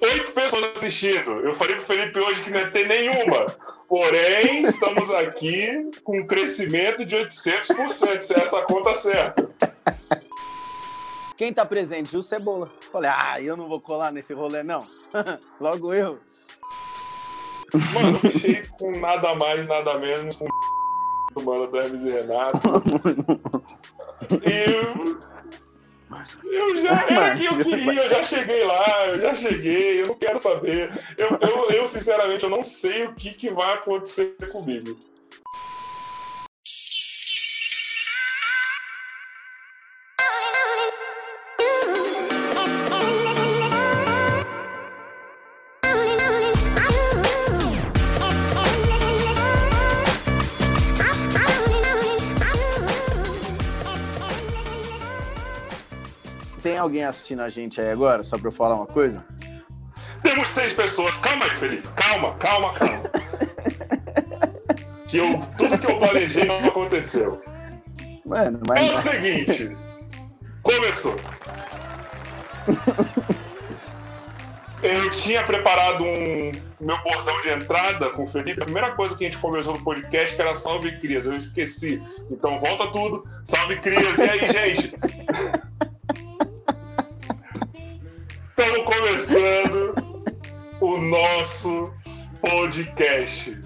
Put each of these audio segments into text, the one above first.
oito pessoas assistindo. Eu falei pro Felipe hoje que não ia ter nenhuma. Porém, estamos aqui com um crescimento de 800%, se é essa conta certa. Quem tá presente? Gil Cebola. Falei, ah, eu não vou colar nesse rolê, não. Logo eu. Mano, fechei com nada mais, nada menos com o mano do Hermes e Renato. E eu já era que eu queria, eu já cheguei lá, eu já cheguei, eu não quero saber. Eu, eu, eu sinceramente, eu não sei o que, que vai acontecer comigo. Alguém assistindo a gente aí agora, só pra eu falar uma coisa? Temos seis pessoas. Calma aí, Felipe. Calma, calma, calma. que eu, tudo que eu planejei não aconteceu. Mano, mas. É o seguinte. Começou. Eu tinha preparado um meu bordão de entrada com o Felipe. A primeira coisa que a gente conversou no podcast que era salve crias. Eu esqueci. Então volta tudo. Salve crias. E aí, gente? Estamos começando o nosso podcast.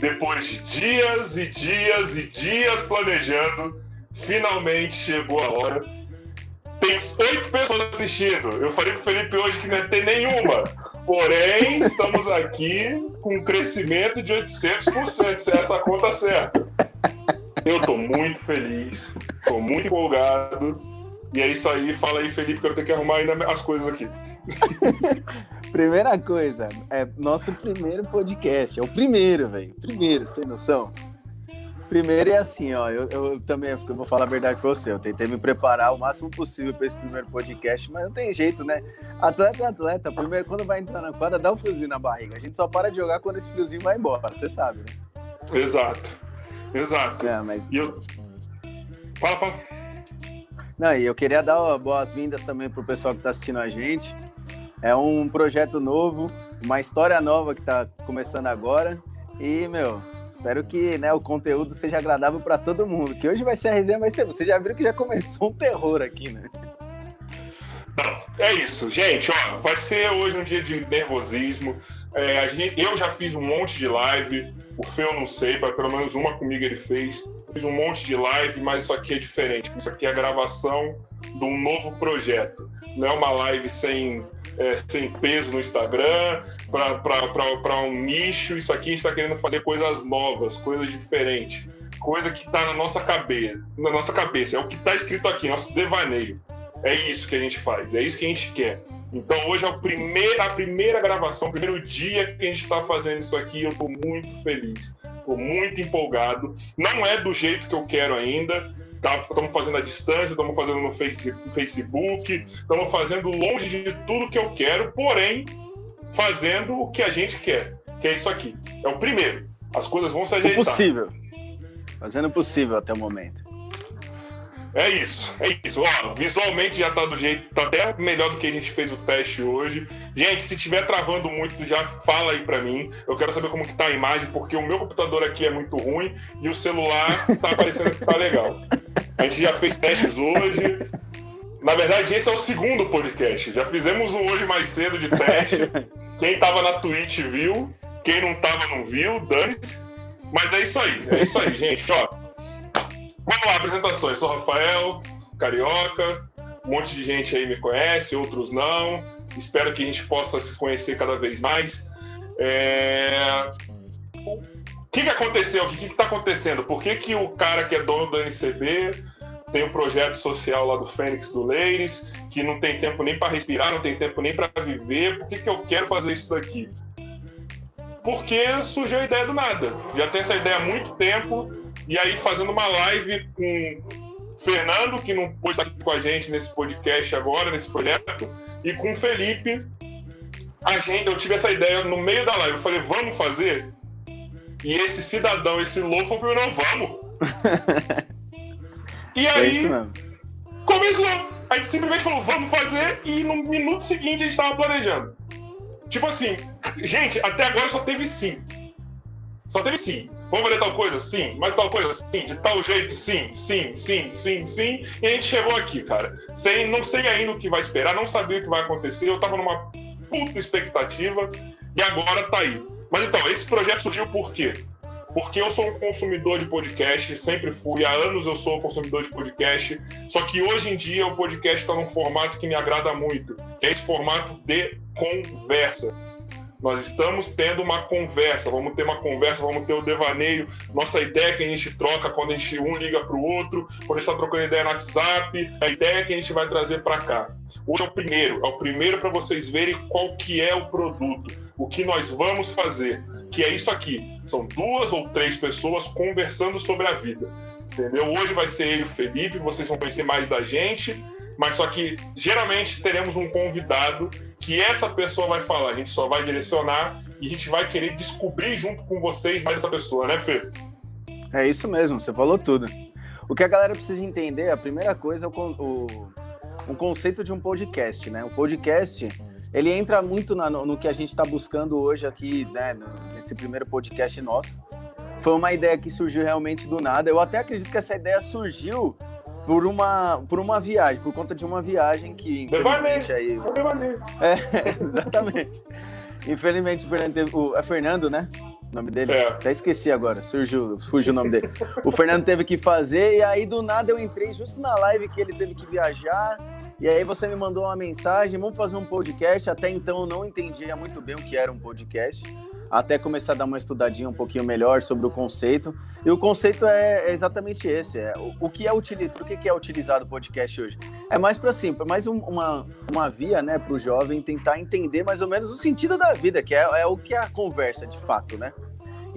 Depois de dias e dias e dias planejando, finalmente chegou a hora. Tem oito pessoas assistindo. Eu falei pro Felipe hoje que não ia ter nenhuma. Porém, estamos aqui com um crescimento de 800%, se é essa conta certa. Eu tô muito feliz, tô muito empolgado e é isso aí, fala aí, Felipe, que eu tenho que arrumar ainda as coisas aqui. Primeira coisa, é nosso primeiro podcast. É o primeiro, velho. Primeiro, você tem noção? Primeiro é assim, ó. Eu, eu também eu vou falar a verdade pra você. Eu tentei me preparar o máximo possível para esse primeiro podcast, mas não tem jeito, né? Atleta é atleta. Primeiro, quando vai entrar na quadra, dá um friozinho na barriga. A gente só para de jogar quando esse friozinho vai embora, você sabe, né? Exato. Exato. É, mas. E eu... Fala, fala. Não, e eu queria dar boas-vindas também para o pessoal que está assistindo a gente. É um projeto novo, uma história nova que está começando agora. E, meu, espero que né, o conteúdo seja agradável para todo mundo. Que hoje vai ser a resenha, ser. Você já viu que já começou um terror aqui, né? Não, é isso, gente. Ó, vai ser hoje um dia de nervosismo. É, gente, eu já fiz um monte de live. O Fê eu não sei, pelo menos uma comigo ele fez fiz um monte de live, mas isso aqui é diferente. Isso aqui é a gravação de um novo projeto. Não é uma live sem, é, sem peso no Instagram, para um nicho. Isso aqui a gente está querendo fazer coisas novas, coisas diferentes. Coisa que está na nossa cabeça. Na nossa cabeça. É o que está escrito aqui, nosso devaneio. É isso que a gente faz, é isso que a gente quer. Então hoje é o primeiro, a primeira gravação, o primeiro dia que a gente está fazendo isso aqui. Eu estou muito feliz estou muito empolgado. Não é do jeito que eu quero ainda. Estamos tá? fazendo à distância, estamos fazendo no Facebook, estamos fazendo longe de tudo que eu quero, porém fazendo o que a gente quer, que é isso aqui. É o primeiro. As coisas vão se ajeitar. O possível. Fazendo o possível até o momento. É isso, é isso. Ó, visualmente já tá do jeito, tá até melhor do que a gente fez o teste hoje. Gente, se tiver travando muito, já fala aí para mim. Eu quero saber como que tá a imagem, porque o meu computador aqui é muito ruim e o celular tá parecendo que tá legal. A gente já fez testes hoje. Na verdade, esse é o segundo podcast. Já fizemos um hoje mais cedo de teste. Quem tava na Twitch viu, quem não tava não viu, dane-se. Mas é isso aí, é isso aí, gente. Ó, Vamos lá, apresentações. Sou Rafael, carioca. Um monte de gente aí me conhece, outros não. Espero que a gente possa se conhecer cada vez mais. É... O que, que aconteceu? O que está acontecendo? Por que, que o cara que é dono do NCB tem um projeto social lá do Fênix do Leires, que não tem tempo nem para respirar, não tem tempo nem para viver? Por que, que eu quero fazer isso daqui? Porque surgiu a ideia do nada. Já tem essa ideia há muito tempo e aí, fazendo uma live com Fernando, que não pôde estar aqui com a gente nesse podcast agora, nesse projeto, e com o Felipe. A gente, eu tive essa ideia no meio da live. Eu falei, vamos fazer? E esse cidadão, esse louco, falou não, vamos. e é aí, é começou. A gente simplesmente falou, vamos fazer, e no minuto seguinte a gente tava planejando. Tipo assim, gente, até agora só teve sim. Só teve sim. Vamos fazer tal coisa? Sim. Mas tal coisa? Sim. De tal jeito? Sim. Sim, sim, sim, sim. E a gente chegou aqui, cara. Sem, não sei ainda o que vai esperar, não sabia o que vai acontecer. Eu tava numa puta expectativa e agora tá aí. Mas então, esse projeto surgiu por quê? Porque eu sou um consumidor de podcast, sempre fui, há anos eu sou um consumidor de podcast, só que hoje em dia o podcast está num formato que me agrada muito, que é esse formato de conversa. Nós estamos tendo uma conversa, vamos ter uma conversa, vamos ter o devaneio, nossa ideia que a gente troca quando a gente um liga para o outro, quando a gente está trocando ideia no WhatsApp, a ideia que a gente vai trazer para cá. Hoje é o primeiro, é o primeiro para vocês verem qual que é o produto, o que nós vamos fazer, que é isso aqui. São duas ou três pessoas conversando sobre a vida. Entendeu? Hoje vai ser ele, o Felipe, vocês vão conhecer mais da gente, mas só que geralmente teremos um convidado que essa pessoa vai falar, a gente só vai direcionar e a gente vai querer descobrir junto com vocês mais essa pessoa, né, Fê? É isso mesmo, você falou tudo. O que a galera precisa entender, a primeira coisa é o, o, o conceito de um podcast, né? O podcast, ele entra muito na, no, no, que a gente está buscando hoje aqui, né, nesse primeiro podcast nosso. Foi uma ideia que surgiu realmente do nada. Eu até acredito que essa ideia surgiu por uma, por uma viagem, por conta de uma viagem que infelizmente aí. É, exatamente. Infelizmente o Fernando teve, o, é Fernando, né? O nome dele? É. Até esqueci agora, surgiu, fugiu o nome dele. o Fernando teve que fazer e aí do nada eu entrei justo na live que ele teve que viajar. E aí você me mandou uma mensagem, vamos fazer um podcast. Até então eu não entendia muito bem o que era um podcast até começar a dar uma estudadinha um pouquinho melhor sobre o conceito. E o conceito é, exatamente esse: é o, o que é utilizado, o que é utilizado o podcast hoje? É mais para assim, mais um, uma, uma via, né, para o jovem tentar entender mais ou menos o sentido da vida, que é, é o que é a conversa de fato, né?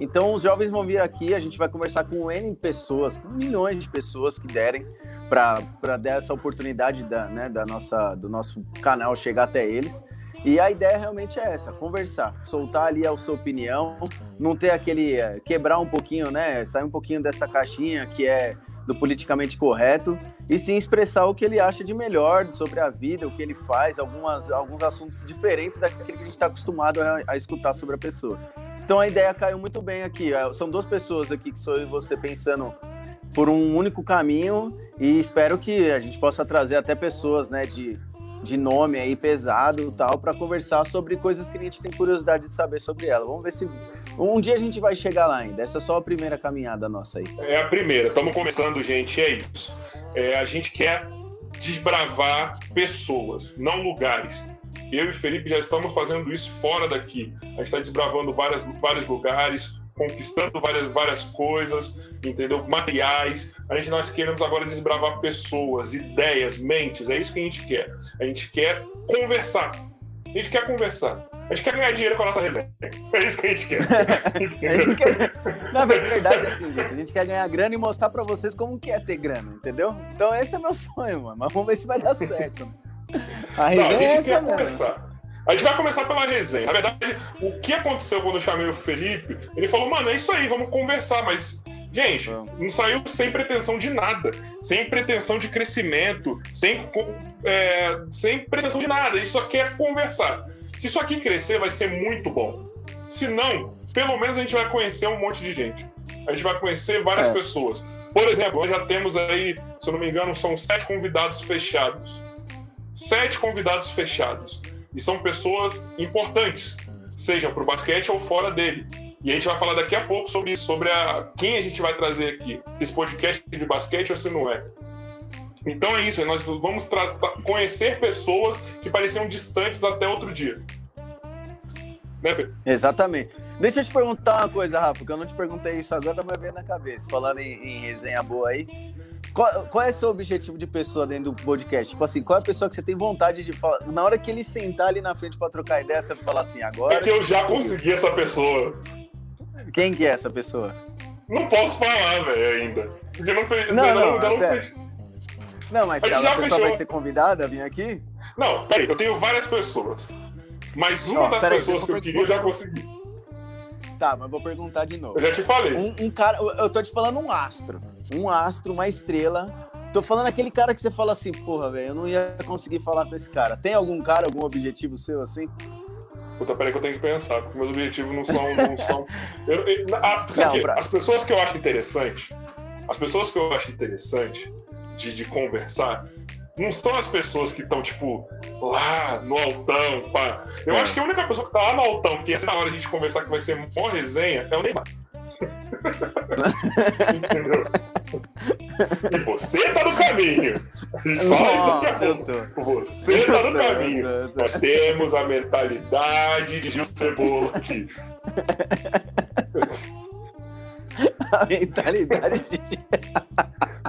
Então os jovens vão vir aqui, a gente vai conversar com N pessoas, com milhões de pessoas que derem para dar essa oportunidade da, né, da nossa, do nosso canal chegar até eles. E a ideia realmente é essa, conversar, soltar ali a sua opinião, não ter aquele eh, quebrar um pouquinho, né, sair um pouquinho dessa caixinha que é do politicamente correto e sim expressar o que ele acha de melhor sobre a vida, o que ele faz, algumas, alguns assuntos diferentes daquele que a gente está acostumado a, a, escutar sobre a pessoa. Então a ideia caiu muito bem aqui. São duas pessoas aqui que sou eu e você pensando por um único caminho e espero que a gente possa trazer até pessoas, né, de de nome aí pesado tal para conversar sobre coisas que a gente tem curiosidade de saber sobre ela. Vamos ver se um dia a gente vai chegar lá ainda. Essa é só a primeira caminhada nossa aí. É a primeira. Estamos começando, gente. É isso. É, a gente quer desbravar pessoas, não lugares. Eu e Felipe já estamos fazendo isso fora daqui. A gente está desbravando várias, vários lugares, conquistando várias, várias coisas, entendeu? Materiais. A gente nós queremos agora desbravar pessoas, ideias, mentes. É isso que a gente quer. A gente quer conversar. A gente quer conversar. A gente quer ganhar dinheiro com a nossa resenha. É isso que a gente quer. a gente quer... Na verdade, assim, gente, a gente quer ganhar grana e mostrar pra vocês como que é ter grana, entendeu? Então esse é meu sonho, mano. Mas vamos ver se vai dar certo. A resenha Não, a gente é essa quer mesmo. conversar. A gente vai começar pela resenha. Na verdade, o que aconteceu quando eu chamei o Felipe, ele falou, mano, é isso aí, vamos conversar, mas. Gente, não saiu sem pretensão de nada, sem pretensão de crescimento, sem, é, sem pretensão de nada. A gente só quer conversar. Se isso aqui crescer, vai ser muito bom. Se não, pelo menos a gente vai conhecer um monte de gente. A gente vai conhecer várias é. pessoas. Por exemplo, nós já temos aí, se eu não me engano, são sete convidados fechados. Sete convidados fechados. E são pessoas importantes, seja para o basquete ou fora dele. E a gente vai falar daqui a pouco sobre isso, sobre a, quem a gente vai trazer aqui, esse podcast de basquete ou se não é. Então é isso, nós vamos conhecer pessoas que pareciam distantes até outro dia. Né? Exatamente. Deixa eu te perguntar uma coisa, Rafa, que eu não te perguntei isso agora, mas veio na cabeça. Falando em, em resenha boa aí, qual, qual, é o seu objetivo de pessoa dentro do podcast? Tipo assim, qual é a pessoa que você tem vontade de falar? Na hora que ele sentar ali na frente para trocar ideia, você falar assim, agora. É que eu já consegui essa pessoa. Quem que é essa pessoa? Não posso falar, velho, ainda. Porque não fez. Não, não, não, não, fez... não mas se a pessoa fechou. vai ser convidada a vir aqui? Não, peraí, eu tenho várias pessoas. Mas uma das pessoas que eu queria eu já consegui. Tá, mas vou perguntar de novo. Eu já te falei. Um, um cara, eu tô te falando um astro. Um astro, uma estrela, Tô falando aquele cara que você fala assim, porra, velho, eu não ia conseguir falar com esse cara. Tem algum cara, algum objetivo seu assim? Puta, peraí que eu tenho que pensar, porque meus objetivos não são. Não são... Eu, eu, a, não, pra... As pessoas que eu acho interessante, as pessoas que eu acho interessante de, de conversar, não são as pessoas que estão, tipo, lá no altão, pá. Eu é. acho que a única pessoa que tá lá no altão, que na hora de a gente conversar que vai ser uma resenha, é o Neymar. Entendeu? E você tá no caminho. Fala isso aqui. Você tá no caminho. Nós temos a mentalidade de Gil Cebola aqui. A mentalidade de...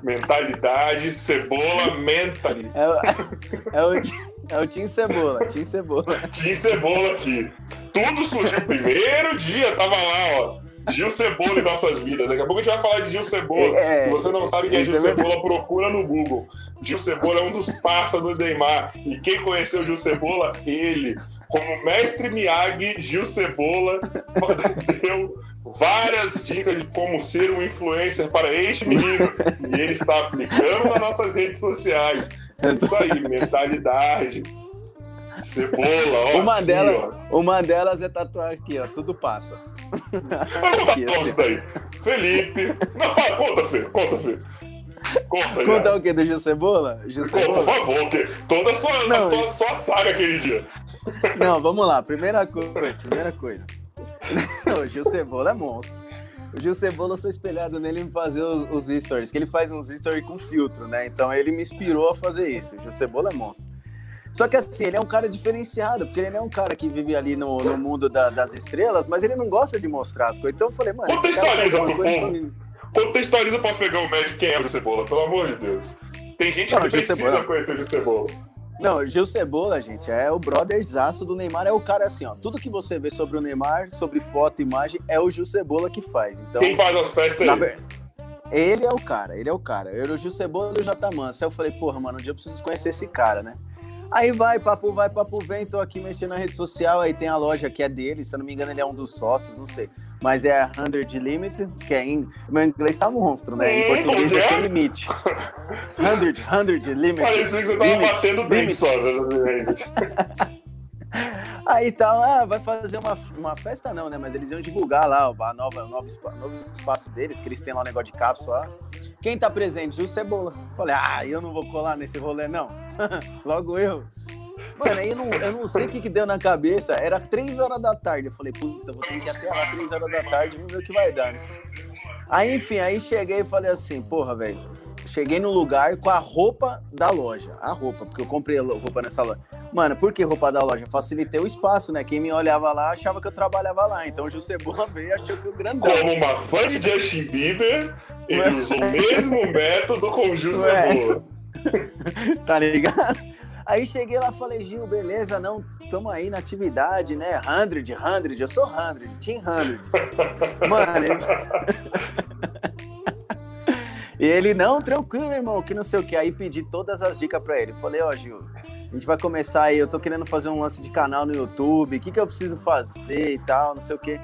Mentalidade, cebola, mentalidade. É o, é o, é o Tim Cebola, Tim Cebola. Tim Cebola aqui. Tudo surgiu primeiro dia, tava lá, ó. Gil Cebola em nossas vidas. Daqui a pouco a gente vai falar de Gil Cebola. É, Se você não sabe quem é Gil é Cebola, procura no Google. Gil Cebola é um dos pássaros do Neymar. E quem conheceu Gil Cebola? Ele. Como mestre Miyagi, Gil Cebola deu várias dicas de como ser um influencer para este menino. E ele está aplicando nas nossas redes sociais. É isso aí, mentalidade. Cebola, ó. Uma, aqui, delas, ó. uma delas é tatuar aqui, ó. Tudo passa. Assim. daí. Felipe. Não, conta, Fê. Conta, Fê. Conta, Conta já. o quê? Do Gil Cebola? Gil Cebola? Por favor, que toda a sua, Não, a tua, sua saga aquele dia. Não, vamos lá. Primeira coisa, primeira coisa. o Gil Cebola é monstro. O Gil Cebola, eu sou espelhado nele em fazer os, os stories, que ele faz uns stories com filtro, né? Então ele me inspirou a fazer isso. O Gil Cebola é monstro. Só que assim, ele é um cara diferenciado, porque ele não é um cara que vive ali no, no mundo da, das estrelas, mas ele não gosta de mostrar as coisas. Então eu falei, mano. Contextualiza pro povo. Contextualiza pro afegão médio quem é o Cebola, pelo amor de Deus. Tem gente não, que precisa Cebola... conhecer o Cebola. Não, o Gil Cebola, gente, é o brotherzaço do Neymar, é o cara assim, ó. Tudo que você vê sobre o Neymar, sobre foto, imagem, é o Gil Cebola que faz. Então, Quem faz as festas na... aí? Ele é o cara, ele é o cara. Eu era o Gil Cebola e o J Manso. Aí eu falei, porra, mano, um dia eu preciso conhecer esse cara, né? Aí vai, papo vai, papo vem, tô aqui mexendo na rede social, aí tem a loja que é dele, se eu não me engano ele é um dos sócios, não sei. Mas é a 100 Limit, que é em... Meu inglês tá monstro, né? Em português é sem limite. 100, 100 Limit. Parecia que você tava limit, batendo bem só, né? Aí tal, ah, vai fazer uma, uma festa não, né? Mas eles iam divulgar lá o novo, novo espaço deles, que eles têm lá um negócio de cápsula. Quem tá presente? Gil Cebola. Falei, ah, eu não vou colar nesse rolê, não. Logo eu. Mano, aí eu não, eu não sei o que, que deu na cabeça. Era três horas da tarde. Eu falei, puta, vou ter que ir até lá três horas da tarde, vamos ver o que vai dar. Né? Aí, enfim, aí cheguei e falei assim, porra, velho. Cheguei no lugar com a roupa da loja. A roupa, porque eu comprei roupa nessa loja. Mano, por que roupa da loja? Facilitei o espaço, né? Quem me olhava lá achava que eu trabalhava lá. Então o José Boa veio e achou que o grandão. Como uma fã de Justin Bieber, ele Ué. usou o mesmo método com o José Boa. tá ligado? Aí cheguei lá falei, Gil, beleza, não, tamo aí na atividade, né? Hundred, hundred, eu sou hundred, team hundred. Mano, ele... E ele, não, tranquilo, irmão, que não sei o que. Aí pedi todas as dicas pra ele. Falei, ó, oh, Gil, a gente vai começar aí, eu tô querendo fazer um lance de canal no YouTube, o que, que eu preciso fazer e tal, não sei o quê.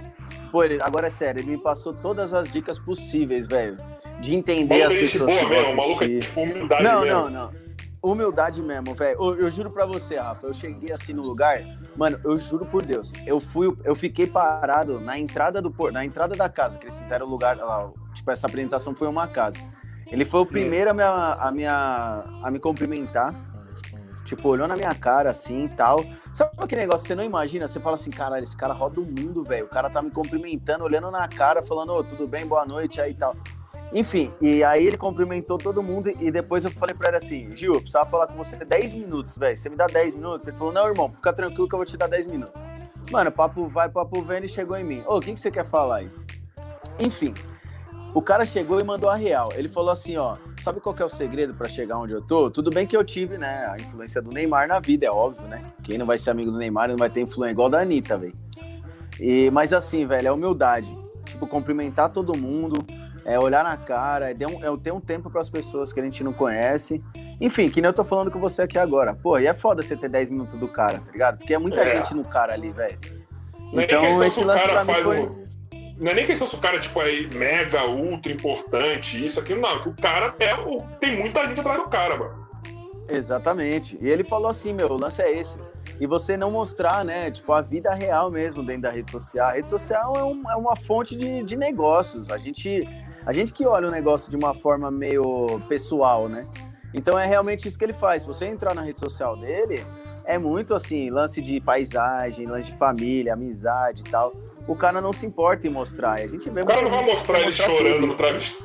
Pô, ele, agora é sério, ele me passou todas as dicas possíveis, velho. De entender as pessoas boa, que mesmo, maluco, é tipo humildade Não, mesmo. não, não. Humildade mesmo, velho. Eu, eu, juro pra você, Rafa, eu cheguei assim no lugar, mano, eu juro por Deus, eu fui, eu fiquei parado na entrada do na entrada da casa, que eles fizeram o lugar lá, tipo, essa apresentação foi uma casa. Ele foi o primeiro a me, a, minha, a me cumprimentar Tipo, olhou na minha cara assim e tal. Sabe aquele negócio você não imagina? Você fala assim, caralho, esse cara roda o mundo, velho. O cara tá me cumprimentando, olhando na cara, falando, ô, oh, tudo bem, boa noite aí e tal. Enfim, e aí ele cumprimentou todo mundo e depois eu falei pra ele assim, Gil, eu precisava falar com você 10 minutos, velho. Você me dá 10 minutos? Ele falou, não, irmão, fica tranquilo que eu vou te dar 10 minutos. Mano, papo vai, papo vem, e chegou em mim. Ô, o que, que você quer falar aí? Enfim, o cara chegou e mandou a real. Ele falou assim, ó, sabe qual é o segredo para chegar onde eu tô? Tudo bem que eu tive, né, a influência do Neymar na vida, é óbvio, né? Quem não vai ser amigo do Neymar não vai ter influência igual da Anitta, velho. E, mas assim, velho, é humildade. Tipo, cumprimentar todo mundo, é olhar na cara, é, um, é ter um tempo para as pessoas que a gente não conhece. Enfim, que nem eu tô falando com você aqui agora. Pô, e é foda você ter 10 minutos do cara, tá ligado? Porque é muita é. gente no cara ali, velho. Então, esse lance pra mim foi... Um não é nem questão se o cara tipo, é mega, ultra importante, isso, aqui não. Que o cara é. O, tem muita gente atrás do cara, mano. Exatamente. E ele falou assim, meu, o lance é esse. E você não mostrar, né, tipo, a vida real mesmo dentro da rede social. A rede social é, um, é uma fonte de, de negócios. A gente, a gente que olha o negócio de uma forma meio pessoal, né? Então é realmente isso que ele faz. Se você entrar na rede social dele, é muito assim, lance de paisagem, lance de família, amizade e tal. O cara não se importa em mostrar. A gente vê o cara não vai mostrar ele chorando no,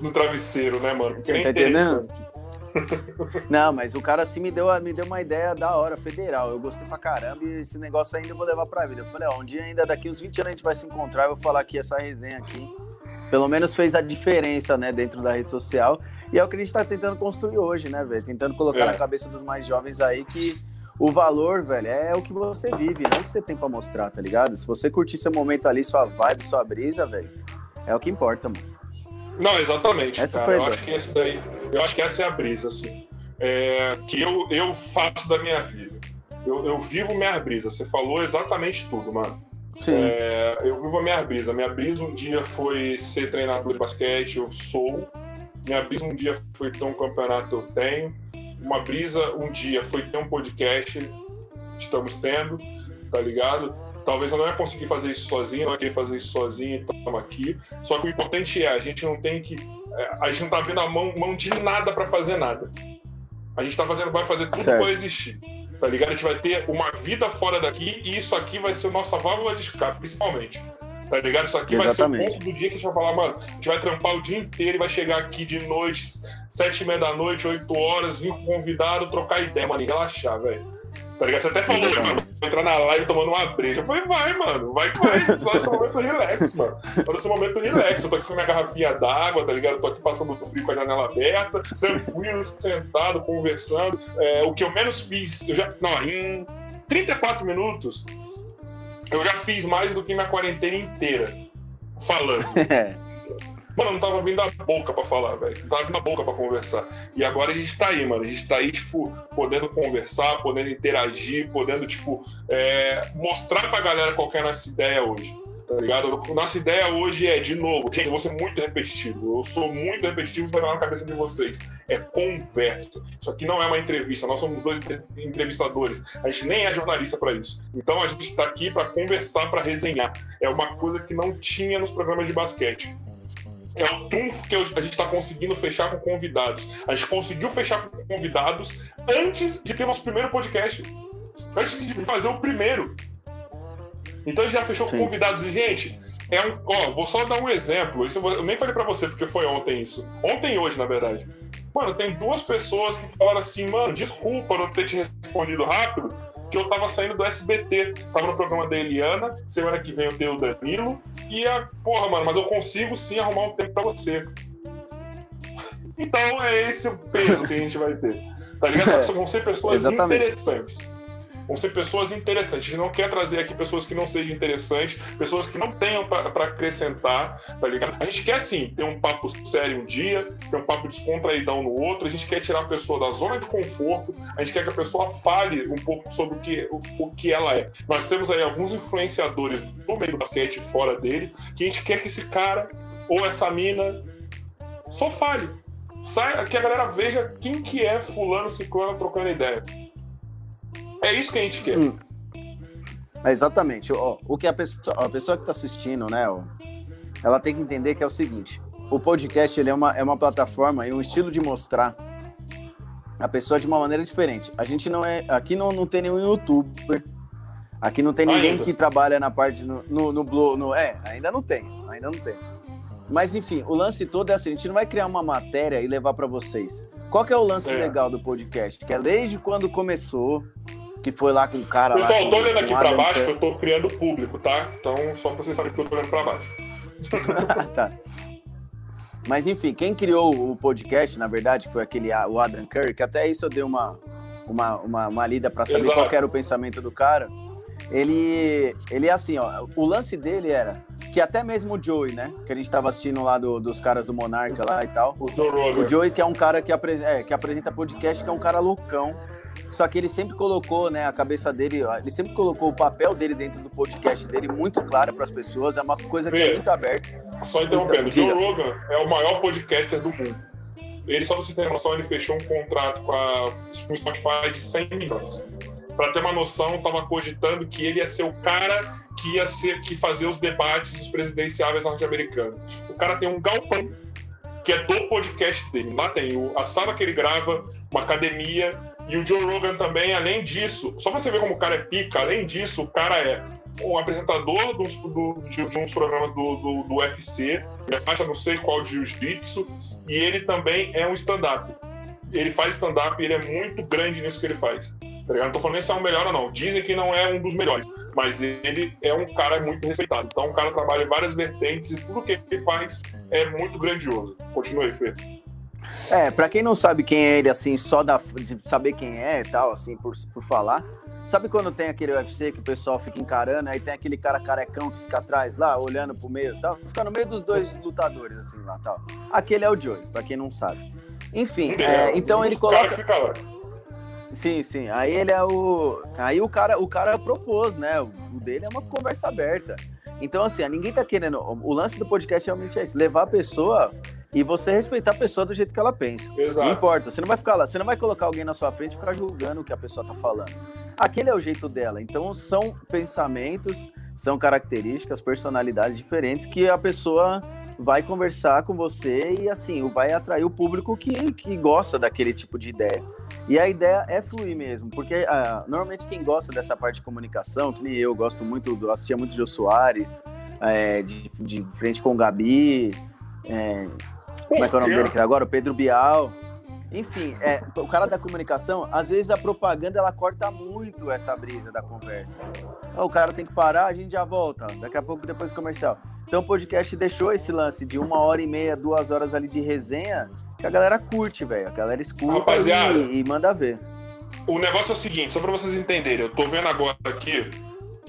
no, travesseiro, né, mano? Você tá entendendo? Não, mas o cara assim me deu, me deu uma ideia da hora, federal. Eu gostei pra caramba e esse negócio ainda eu vou levar pra vida. Eu falei, ó, um dia ainda daqui uns 20 anos a gente vai se encontrar, eu vou falar aqui essa resenha aqui. Pelo menos fez a diferença, né, dentro da rede social. E é o que a gente tá tentando construir hoje, né, velho? Tentando colocar é. na cabeça dos mais jovens aí que o valor, velho, é o que você vive, não o que você tem pra mostrar, tá ligado? Se você curtir seu momento ali, sua vibe, sua brisa, velho, é o que importa, mano. Não, exatamente. Essa cara. foi eu acho que esse daí, eu acho que essa é a brisa, assim. É, que eu, eu faço da minha vida. Eu, eu vivo minha brisa. Você falou exatamente tudo, mano. Sim. É, eu vivo a minha brisa. Minha brisa um dia foi ser treinador de basquete, eu sou. Minha brisa um dia foi ter um campeonato, eu tenho. Uma brisa um dia foi ter um podcast, estamos tendo, tá ligado? Talvez eu não ia conseguir fazer isso sozinho, não ia querer fazer isso sozinho, então estamos aqui. Só que o importante é, a gente não tem que. É, a gente não tá vendo a mão, mão de nada para fazer nada. A gente tá fazendo, vai fazer tudo para existir. Tá ligado? A gente vai ter uma vida fora daqui e isso aqui vai ser nossa válvula de escape, principalmente. Tá ligado? Isso aqui Exatamente. vai ser o ponto do dia que a gente vai falar, mano, a gente vai trampar o dia inteiro e vai chegar aqui de noite, sete e meia da noite, oito horas, vir com convidado, trocar ideia, mano, e relaxar, velho. Tá ligado? Você até falou, né, mano, vou entrar na live tomando uma breja. Eu falei, vai, mano, vai que vai. Só esse momento relax, mano. Só esse momento relax. Eu tô aqui com minha garrafinha d'água, tá ligado? Eu tô aqui passando frio com a janela aberta, tranquilo, sentado, conversando. É, o que eu menos fiz, eu já. Não, em 34 minutos, eu já fiz mais do que minha quarentena inteira. Falando. Mano, não tava vindo a boca pra falar, velho. Não tava vindo a boca pra conversar. E agora a gente tá aí, mano. A gente tá aí, tipo, podendo conversar, podendo interagir, podendo, tipo, é, mostrar pra galera qual é a nossa ideia hoje tá ligado? Nossa ideia hoje é, de novo, gente, eu vou ser muito repetitivo. Eu sou muito repetitivo para na cabeça de vocês. É conversa. Isso aqui não é uma entrevista. Nós somos dois entrevistadores. A gente nem é jornalista para isso. Então a gente está aqui para conversar, para resenhar. É uma coisa que não tinha nos programas de basquete é o trunfo que a gente está conseguindo fechar com convidados. A gente conseguiu fechar com convidados antes de ter nosso primeiro podcast. Antes de fazer o primeiro. Então a gente já fechou Sim. com convidados. E, gente, é um. Ó, vou só dar um exemplo. Isso eu nem falei para você, porque foi ontem isso. Ontem e hoje, na verdade. Mano, tem duas pessoas que falaram assim, mano, desculpa não ter te respondido rápido, que eu tava saindo do SBT. Tava no programa da Eliana, semana que vem eu tenho o Danilo. E a. Porra, mano, mas eu consigo sim arrumar um tempo pra você. Então é esse o peso que a gente vai ter. Tá ligado? Só vão ser pessoas interessantes vão ser pessoas interessantes. A gente não quer trazer aqui pessoas que não sejam interessantes, pessoas que não tenham para acrescentar, tá ligado? A gente quer sim ter um papo sério um dia, ter um papo descontraídão no outro, a gente quer tirar a pessoa da zona de conforto, a gente quer que a pessoa fale um pouco sobre o que, o, o que ela é. Nós temos aí alguns influenciadores do meio do basquete fora dele, que a gente quer que esse cara ou essa mina só fale. Sai, que a galera veja quem que é fulano, ciclano trocando ideia. É isso que a gente quer. Hum. É exatamente. Ó, o que a pessoa, a pessoa que está assistindo, né, ó, ela tem que entender que é o seguinte: o podcast ele é, uma, é uma plataforma e um estilo de mostrar a pessoa de uma maneira diferente. A gente não é. Aqui não, não tem nenhum youtuber. Aqui não tem ninguém ainda. que trabalha na parte no, no, no, no, É, ainda não tem. Ainda não tem. Mas enfim, o lance todo é assim: a gente não vai criar uma matéria e levar para vocês. Qual que é o lance é. legal do podcast? Que é desde quando começou que foi lá com o cara Pessoal, lá. Pessoal, tô olhando aqui pra baixo, que eu tô criando público, tá? Então, só pra vocês saberem que eu tô olhando pra baixo. tá. Mas enfim, quem criou o podcast, na verdade, foi aquele o Adam Curry, que até isso eu dei uma, uma, uma, uma lida para saber Exato. qual era o pensamento do cara. Ele, ele é assim, ó, o lance dele era que até mesmo o Joey, né, que a gente tava assistindo lá do, dos caras do Monarca lá e tal. O, o Joey, que é um cara que, apre, é, que apresenta podcast, que é um cara loucão, Só que ele sempre colocou, né, a cabeça dele, ele sempre colocou o papel dele dentro do podcast dele muito claro para as pessoas. É uma coisa que é muito aberta. Só interrompendo, então, Joe Rogan é o maior podcaster do mundo. Ele, só você ter noção, ele fechou um contrato com, a, com o Spotify de 100 milhões. Para ter uma noção, estava cogitando que ele ia ser o cara que ia ser que fazer os debates dos presidenciáveis norte-americanos. O cara tem um galpão que é do podcast dele. Lá tem o, a sala que ele grava, uma academia, e o Joe Rogan também, além disso, só pra você ver como o cara é pica, além disso, o cara é um apresentador do, de, de, uns programas do, do, do UFC, ele faixa não sei qual de jiu-jitsu, e ele também é um stand-up. Ele faz stand-up ele é muito grande nisso que ele faz. Tá não tô falando se é o melhor ou não. Dizem que não é um dos melhores, mas ele é um cara muito respeitado. Então, o cara trabalha em várias vertentes e tudo que ele faz é muito grandioso. Continue, Fê. É, pra quem não sabe quem é ele, assim, só da, de saber quem é e tal, assim, por, por falar, sabe quando tem aquele UFC que o pessoal fica encarando, aí tem aquele cara carecão que fica atrás lá, olhando pro meio e tal, fica no meio dos dois lutadores, assim, lá tal. Aquele é o Joey, pra quem não sabe. Enfim, é, é, então ele coloca. Sim, sim. Aí ele é o. Aí o cara, o cara propôs, né? O dele é uma conversa aberta. Então, assim, ninguém tá querendo. O lance do podcast realmente é isso: levar a pessoa e você respeitar a pessoa do jeito que ela pensa. Exato. Não importa. Você não vai ficar lá, você não vai colocar alguém na sua frente e ficar julgando o que a pessoa tá falando. Aquele é o jeito dela. Então, são pensamentos, são características, personalidades diferentes que a pessoa vai conversar com você e assim, vai atrair o público que, que gosta daquele tipo de ideia. E a ideia é fluir mesmo, porque ah, normalmente quem gosta dessa parte de comunicação, que nem eu, gosto muito, assistia muito Jô Soares, é, de, de frente com o Gabi, é, como é que é o nome dele que agora? O Pedro Bial. Enfim, é, o cara da comunicação, às vezes a propaganda ela corta muito essa brisa da conversa. O cara tem que parar, a gente já volta. Daqui a pouco depois do comercial. Então o podcast deixou esse lance de uma hora e meia, duas horas ali de resenha, que a galera curte, velho. A galera escuta e, e, manda ver. O negócio é o seguinte, só pra vocês entenderem, eu tô vendo agora aqui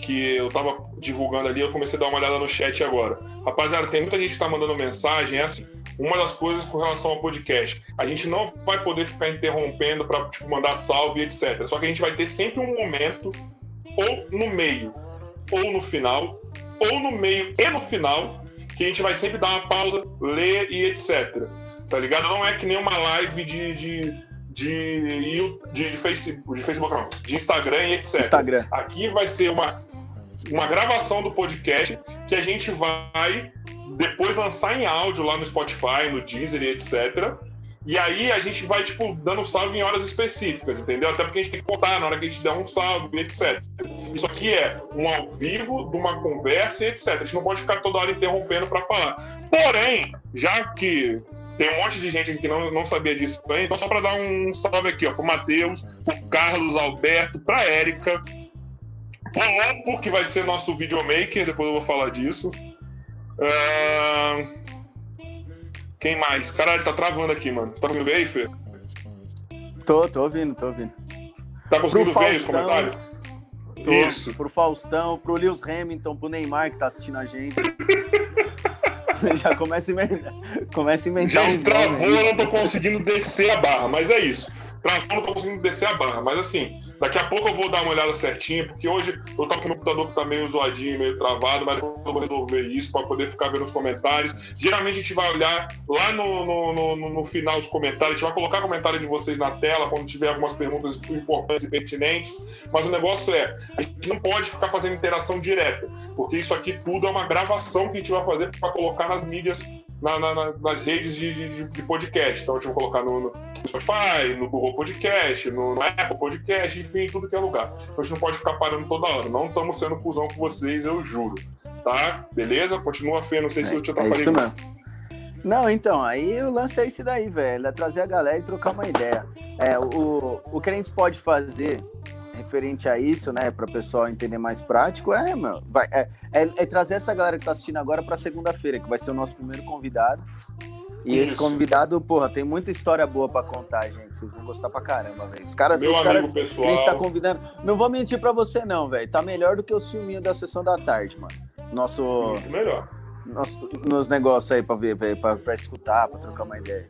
que eu tava divulgando ali, eu comecei a dar uma olhada no chat agora. Rapaziada, tem muita gente que tá mandando mensagem, é assim, uma das coisas com relação ao podcast, a gente não vai poder ficar interrompendo para tipo, mandar salve, etc. Só que a gente vai ter sempre um momento, ou no meio, ou no final, ou no meio e no final, que a gente vai sempre dar uma pausa, ler e etc. Tá ligado? Não é que nem uma live de, de, de, de, de, Facebook, de Facebook, não, de Instagram e etc. Instagram. Aqui vai ser uma, uma gravação do podcast que a gente vai depois lançar em áudio lá no Spotify, no Deezer e etc. E aí a gente vai, tipo, dando salve em horas específicas, entendeu? Até porque a gente tem que contar na hora que a gente der um salve, etc. Isso aqui é um ao vivo de uma conversa, etc. A gente não pode ficar toda hora interrompendo para falar. Porém, já que tem um monte de gente que não, não sabia disso então só para dar um salve aqui, ó, pro Matheus, pro Carlos Alberto, pra Érica, pro Lopo, que vai ser nosso videomaker, depois eu vou falar disso. Uh... Quem mais? Caralho, tá travando aqui, mano. Você tá conseguindo ver aí, Fê? Tô, tô ouvindo, tô ouvindo. Tá conseguindo pro ver Faustão, os comentários? Tô, Isso. Pro Faustão, pro Lewis Hamilton, pro Neymar que tá assistindo a gente. Já começa a emendar. Começa a emendar gente, travou, eu não tô conseguindo descer a barra, mas é isso. Travou, não tô conseguindo descer a barra, mas assim, Daqui a pouco eu vou dar uma olhada certinha, porque hoje eu tô com o computador que tá meio zoadinho, meio travado, mas eu vou resolver isso para poder ficar vendo os comentários. Geralmente a gente vai olhar lá no, no, no, no final os comentários, a gente vai colocar comentário de vocês na tela quando tiver algumas perguntas importantes e pertinentes, mas o negócio é, a gente não pode ficar fazendo interação direta, porque isso aqui tudo é uma gravação que a gente vai fazer para colocar nas mídias na, na, nas redes de, de, de, podcast. Então a gente vai colocar no, no, Spotify, no Google Podcast, no, no, Apple Podcast, enfim, tudo que é lugar. Então a gente não pode ficar parando toda hora. Não estamos sendo cuzão com vocês, eu juro. Tá? Beleza? Continua feio, não sei se é, eu te atrapalhei. É isso mesmo. Não, então, aí o lance é esse daí, velho. É trazer a galera e trocar uma ideia. É, o, o que a gente pode fazer referente a isso, né, para o pessoal entender mais prático, é, meu, vai, é, é, é, trazer essa galera que tá assistindo agora para segunda-feira, que vai ser o nosso primeiro convidado. E isso. esse convidado, porra, tem muita história boa para contar, gente. Vocês vão gostar pra caramba, velho. Os caras, Meu os caras pessoal. a gente tá convidando. Não vou mentir para você, não, velho. Tá melhor do que os filminhos da sessão da tarde, mano. Nosso. Muito melhor. Nosso, nos negócios aí pra ver, velho, pra escutar, pra trocar uma ideia.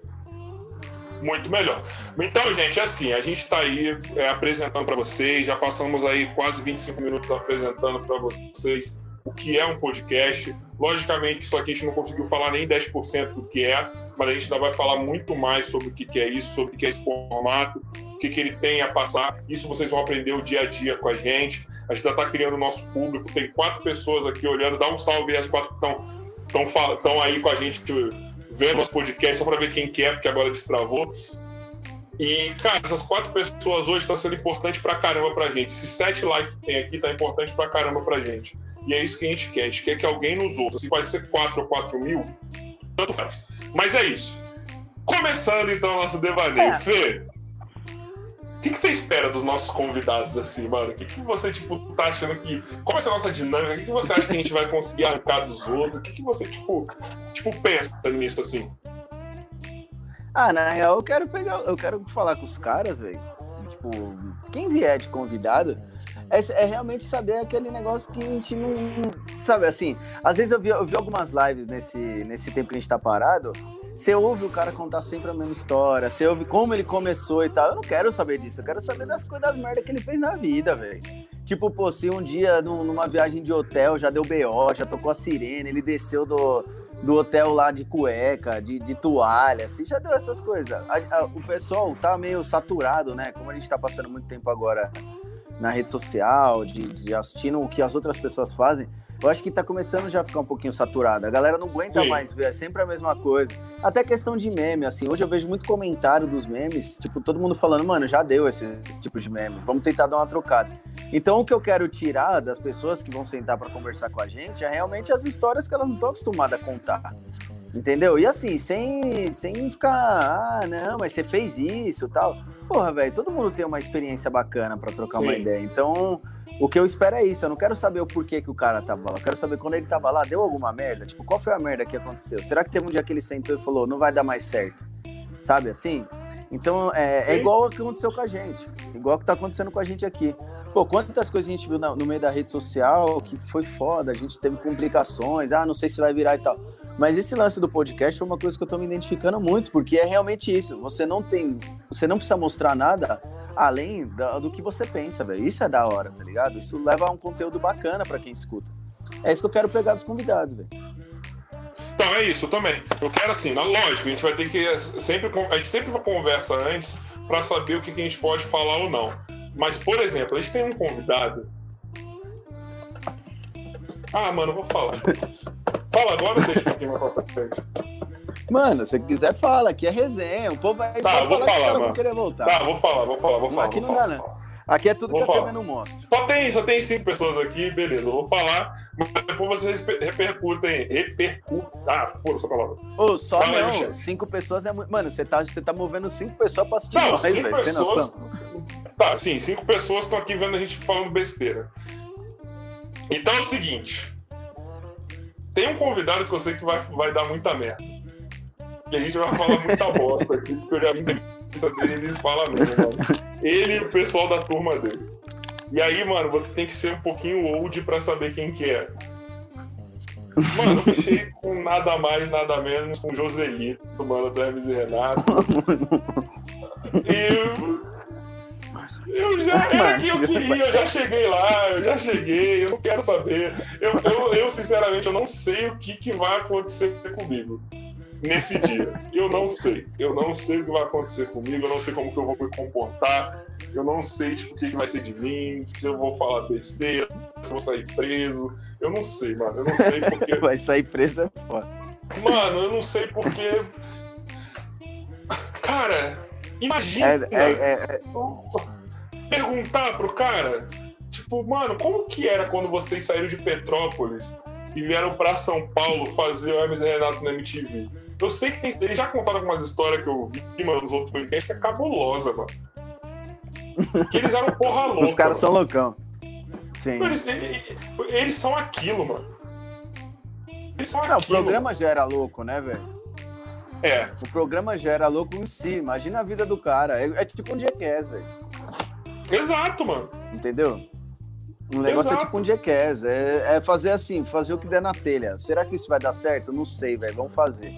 Muito melhor. Então, gente, assim, a gente está aí é, apresentando para vocês, já passamos aí quase 25 minutos apresentando para vocês o que é um podcast. Logicamente, isso aqui a gente não conseguiu falar nem 10% do que é, mas a gente ainda vai falar muito mais sobre o que é isso, sobre o que é esse formato, o que, que ele tem a passar. Isso vocês vão aprender o dia a dia com a gente. A gente já está criando o nosso público. Tem quatro pessoas aqui olhando. Dá um salve aí, as quatro que estão aí com a gente vendo nosso podcast, só para ver quem que é, porque agora destravou. E, cara, essas quatro pessoas hoje estão sendo importantes pra caramba pra gente. Esses sete likes que tem aqui tá importante pra caramba pra gente. E é isso que a gente quer. A gente quer que alguém nos ouça. Se vai ser quatro ou quatro mil, tanto faz. Mas é isso. Começando então o nosso devaneio. É. Fê, que, que você espera dos nossos convidados, assim, mano? O que, que você, tipo, tá achando que. Como é a nossa dinâmica? O que, que você acha que a gente vai conseguir arrancar dos outros? O que, que você, tipo, tipo, pensa nisso, assim? Ah, na real, eu quero pegar. Eu quero falar com os caras, velho. Tipo, quem vier de convidado. É, é, realmente saber aquele negócio que a gente não. Sabe assim, às vezes eu vi, eu vi algumas lives nesse, nesse tempo que a gente tá parado. Você ouve o cara contar sempre a mesma história, você ouve como ele começou e tal. Eu não quero saber disso, eu quero saber das coisas das merdas que ele fez na vida, velho. Tipo, pô, se um dia numa viagem de hotel já deu BO, já tocou a sirene, ele desceu do, do hotel lá de cueca, de, de toalha, assim, já deu essas coisas. A, a, o pessoal tá meio saturado, né? Como a gente tá passando muito tempo agora na rede social, de, de assistindo o que as outras pessoas fazem, eu acho que tá começando já a ficar um pouquinho saturado. A galera não aguenta Sim. mais ver, é sempre a mesma coisa. Até questão de meme, assim, hoje eu vejo muito comentário dos memes, tipo, todo mundo falando, mano, já deu esse, esse tipo de meme, vamos tentar dar uma trocada. Então, o que eu quero tirar das pessoas que vão sentar para conversar com a gente é realmente as histórias que elas não estão acostumadas a contar. Entendeu? E assim, sem, sem ficar, ah, não, mas você fez isso tal. Porra, velho, todo mundo tem uma experiência bacana para trocar Sim. uma ideia. Então, o que eu espero é isso. Eu não quero saber o porquê que o cara tava lá. Eu quero saber quando ele tava lá, deu alguma merda? Tipo, qual foi a merda que aconteceu? Será que teve um dia que ele sentou e falou, não vai dar mais certo? Sabe assim? Então, é, é igual o que aconteceu com a gente. Igual o que tá acontecendo com a gente aqui. Pô, quantas coisas a gente viu no meio da rede social que foi foda, a gente teve complicações, ah, não sei se vai virar e tal. Mas esse lance do podcast foi uma coisa que eu tô me identificando muito, porque é realmente isso. Você não tem. Você não precisa mostrar nada além do, do que você pensa, velho. Isso é da hora, tá ligado? Isso leva a um conteúdo bacana para quem escuta. É isso que eu quero pegar dos convidados, velho. Então, é isso também. Eu quero assim, lógico, a gente vai ter que sempre. A gente sempre conversa antes para saber o que, que a gente pode falar ou não. Mas, por exemplo, a gente tem um convidado. Ah, mano, vou falar. Fala agora ou deixa pouquinho mais pra frente? Mano, se quiser, fala. Aqui é resenha. O povo vai, tá, vou falar, falar mano. querer voltar. Tá, vou falar, vou falar, vou falar. Aqui vou não falar, dá, não. Aqui é tudo vou que falar. a TV não mostra. Só tem, só tem cinco pessoas aqui, beleza. Eu vou falar, mas depois vocês repercutem. Repercutem. Ah, foda essa palavra. Ô, só Fala não. Aí, cinco pessoas é muito. Mano, você tá, você tá movendo cinco pessoas pra assistir não, nós, velho. Pessoas... Tem noção? Tá, sim, cinco pessoas estão aqui vendo a gente falando besteira. Então é o seguinte. Tem um convidado que eu sei que vai, vai dar muita merda. E a gente vai falar muita bosta aqui, porque eu já vi entrevista dele ele fala mesmo, mano. Ele e o pessoal da turma dele. E aí, mano, você tem que ser um pouquinho old pra saber quem que é. Mano, eu fechei com nada mais, nada menos com Joselito, mano, do Hermes e Renato. E eu já era que eu queria, eu já cheguei lá, eu já cheguei, eu não quero saber. Eu, eu, eu sinceramente, eu não sei o que, que vai acontecer comigo nesse dia. Eu não sei. Eu não sei o que vai acontecer comigo, eu não sei como que eu vou me comportar, eu não sei tipo, o que, que vai ser de mim, se eu vou falar besteira, se eu vou sair preso. Eu não sei, mano. Eu não sei porque. Vai sair preso é foda. Mano, eu não sei porque. Cara, imagina. É, é, é... Perguntar pro cara, tipo, mano, como que era quando vocês saíram de Petrópolis e vieram para São Paulo fazer o Hermes Renato na MTV? Eu sei que tem. Eles já contaram algumas histórias que eu vi, mano, nos outros podcasts, que é cabulosa, mano. Que eles eram porra louca. Os caras são loucão. Sim. Eles, eles, eles, são aquilo, mano. Eles são Não, aquilo. o programa já era louco, né, velho? É. O programa já era louco em si. Imagina a vida do cara. É, é tipo um Jackass, velho. Exato, mano. Entendeu? Um negócio é Exato. é tipo um Jackass. É, é fazer assim, fazer o que der na telha. Será que isso vai dar certo? Não sei, velho. Vamos fazer.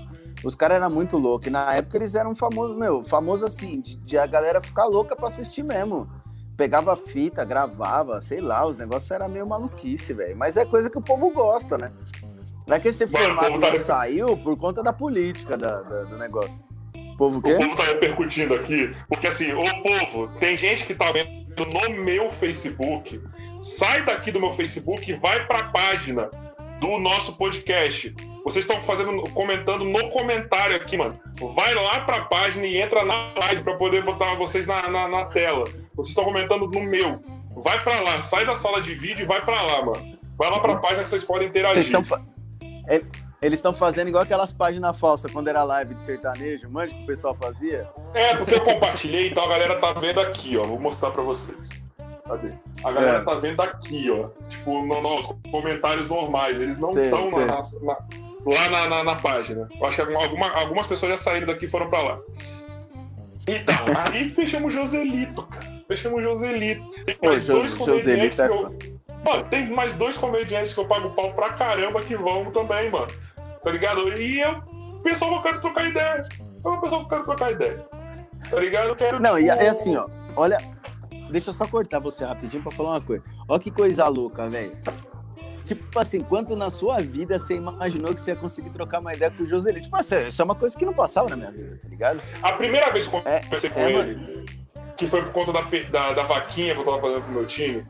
Os caras eram muito loucos. E na época eles eram famosos, meu, famosos assim, de, de a galera ficar louca pra assistir mesmo. Pegava fita, gravava, sei lá, os negócios eram meio maluquice, velho. Mas é coisa que o povo gosta, né? Não é que esse Mano, o formato tá- saiu por conta da política da, da- do negócio. O povo o quê? O povo tá repercutindo aqui, porque assim, ô povo, tem gente que tá vendo no meu Facebook. Sai daqui do meu Facebook e vai pra página do nosso podcast. Vocês estão fazendo, comentando no comentário aqui, mano. Vai lá pra página e entra na live pra poder botar vocês na, na, na tela. Vocês estão comentando no meu. Vai pra lá, sai da sala de vídeo e vai pra lá, mano. Vai lá pra página que vocês podem interagir. Vocês estão. fa- É, Eles estão fazendo igual aquelas páginas falsas quando era live de sertanejo, manja que o pessoal fazia? É, porque eu compartilhei, então a galera tá vendo aqui, ó. Vou mostrar pra vocês. Cadê? A galera É. tá vendo aqui, ó. Tipo, no, nos comentários normais. Eles não estão lá na, na- na página. Eu acho que alguma- algumas pessoas já saíram daqui e foram pra lá. Então, aí fechamos o Joselito, cara. Fechamos o Joselito. Tem mais Jo- dois comediantes Joselito é que eu... Mano, tem mais dois comediantes que eu pago pau pra caramba que vão também, mano. Tá ligado? E eu, o pessoal eu quero trocar ideia. É o pessoal eu quero trocar ideia. Tá ligado? Eu quero. Não, e tipo, é assim, ó. Olha, deixa eu só cortar você rapidinho pra falar uma coisa. Olha que coisa louca, velho. Tipo assim, quanto na sua vida você imaginou que você ia conseguir trocar uma ideia com o Joselito? Tipo assim, isso é uma coisa que não passava na minha vida, tá ligado? A primeira vez que eu É, conversei com é, ele, que foi por conta da, da, da vaquinha que eu tava fazendo pro meu time,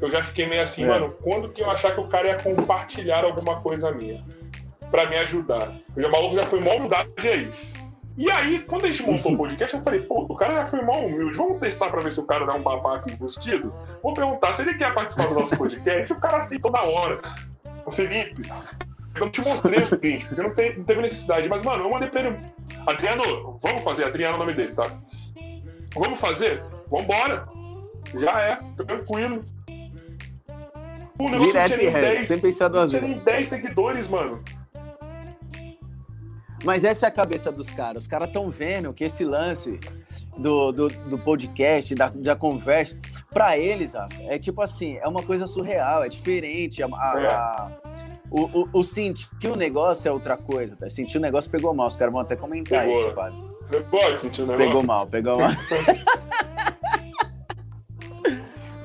eu já fiquei meio assim, É. mano, quando que eu achar que o cara ia compartilhar alguma coisa minha? Pra me ajudar. O maluco já foi mó humildade aí. E aí, quando a gente montou o podcast, eu falei, pô, o cara já foi mó humilde. Vamos testar pra ver se o cara dá um babaca embutido? Vou perguntar se ele quer participar do nosso podcast. o cara aceitou na hora. O Felipe, eu não te mostrei os prints, porque não, te- não teve necessidade. Mas, mano, eu mandei pra ele. Adriano, vamos fazer. Adriano é o nome dele, tá? Vamos fazer? Vambora. Já é, tranquilo. O negócio Direto não tinha nem reto, 10, sem pensar não duas tinha vezes. nem 10 seguidores, mano. Mas essa é a cabeça dos caras. Os caras estão vendo que esse lance do, do, do podcast, da, da conversa, pra eles, é tipo assim, é uma coisa surreal, é diferente. A, a- É. a- o, o, o sentir o negócio é outra coisa, tá? Sentir o negócio pegou mal. Os caras vão até comentar Pegou. isso, pai. Você pode sentir o negócio? Pegou mal, pegou mal.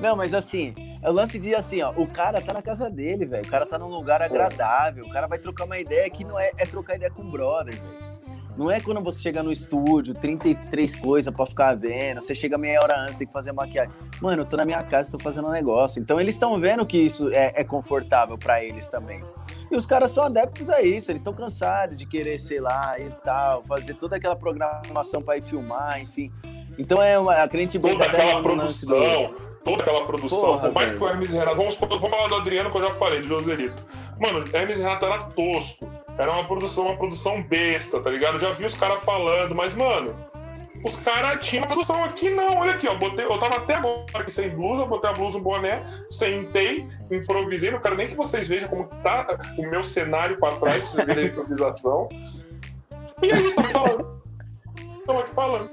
Não, mas assim, é o lance de assim, ó, o cara tá na casa dele, velho. O cara tá num lugar agradável. O cara vai trocar uma ideia que não é, é trocar ideia com o brother, velho. Não é quando você chega no estúdio, 33 coisas pra ficar vendo, você chega meia hora antes, tem que fazer maquiagem. Mano, eu tô na minha casa, tô fazendo um negócio. Então eles estão vendo que isso é, é confortável pra eles também. E os caras são adeptos a isso, eles estão cansados de querer, sei lá, e tal, fazer toda aquela programação pra ir filmar, enfim. Então é uma, a cliente Toda brinca até aquela do- produção, toda aquela produção. Porra, Por mais velho. que o Hermes e Renato. Vamos, vamos falar do Adriano que eu já falei, do Joselito. Mano, Hermes e Renato era tosco. Era uma produção, uma produção besta, tá ligado? Já vi os caras falando, mas, mano, os caras tinham uma produção aqui, não. Olha aqui, ó. Botei, eu tava até agora aqui sem blusa, botei a blusa, um boné, sentei, improvisei. Não quero nem que vocês vejam como tá o meu cenário pra trás, pra vocês verem a improvisação. E é isso, estamos falando. Estamos aqui falando.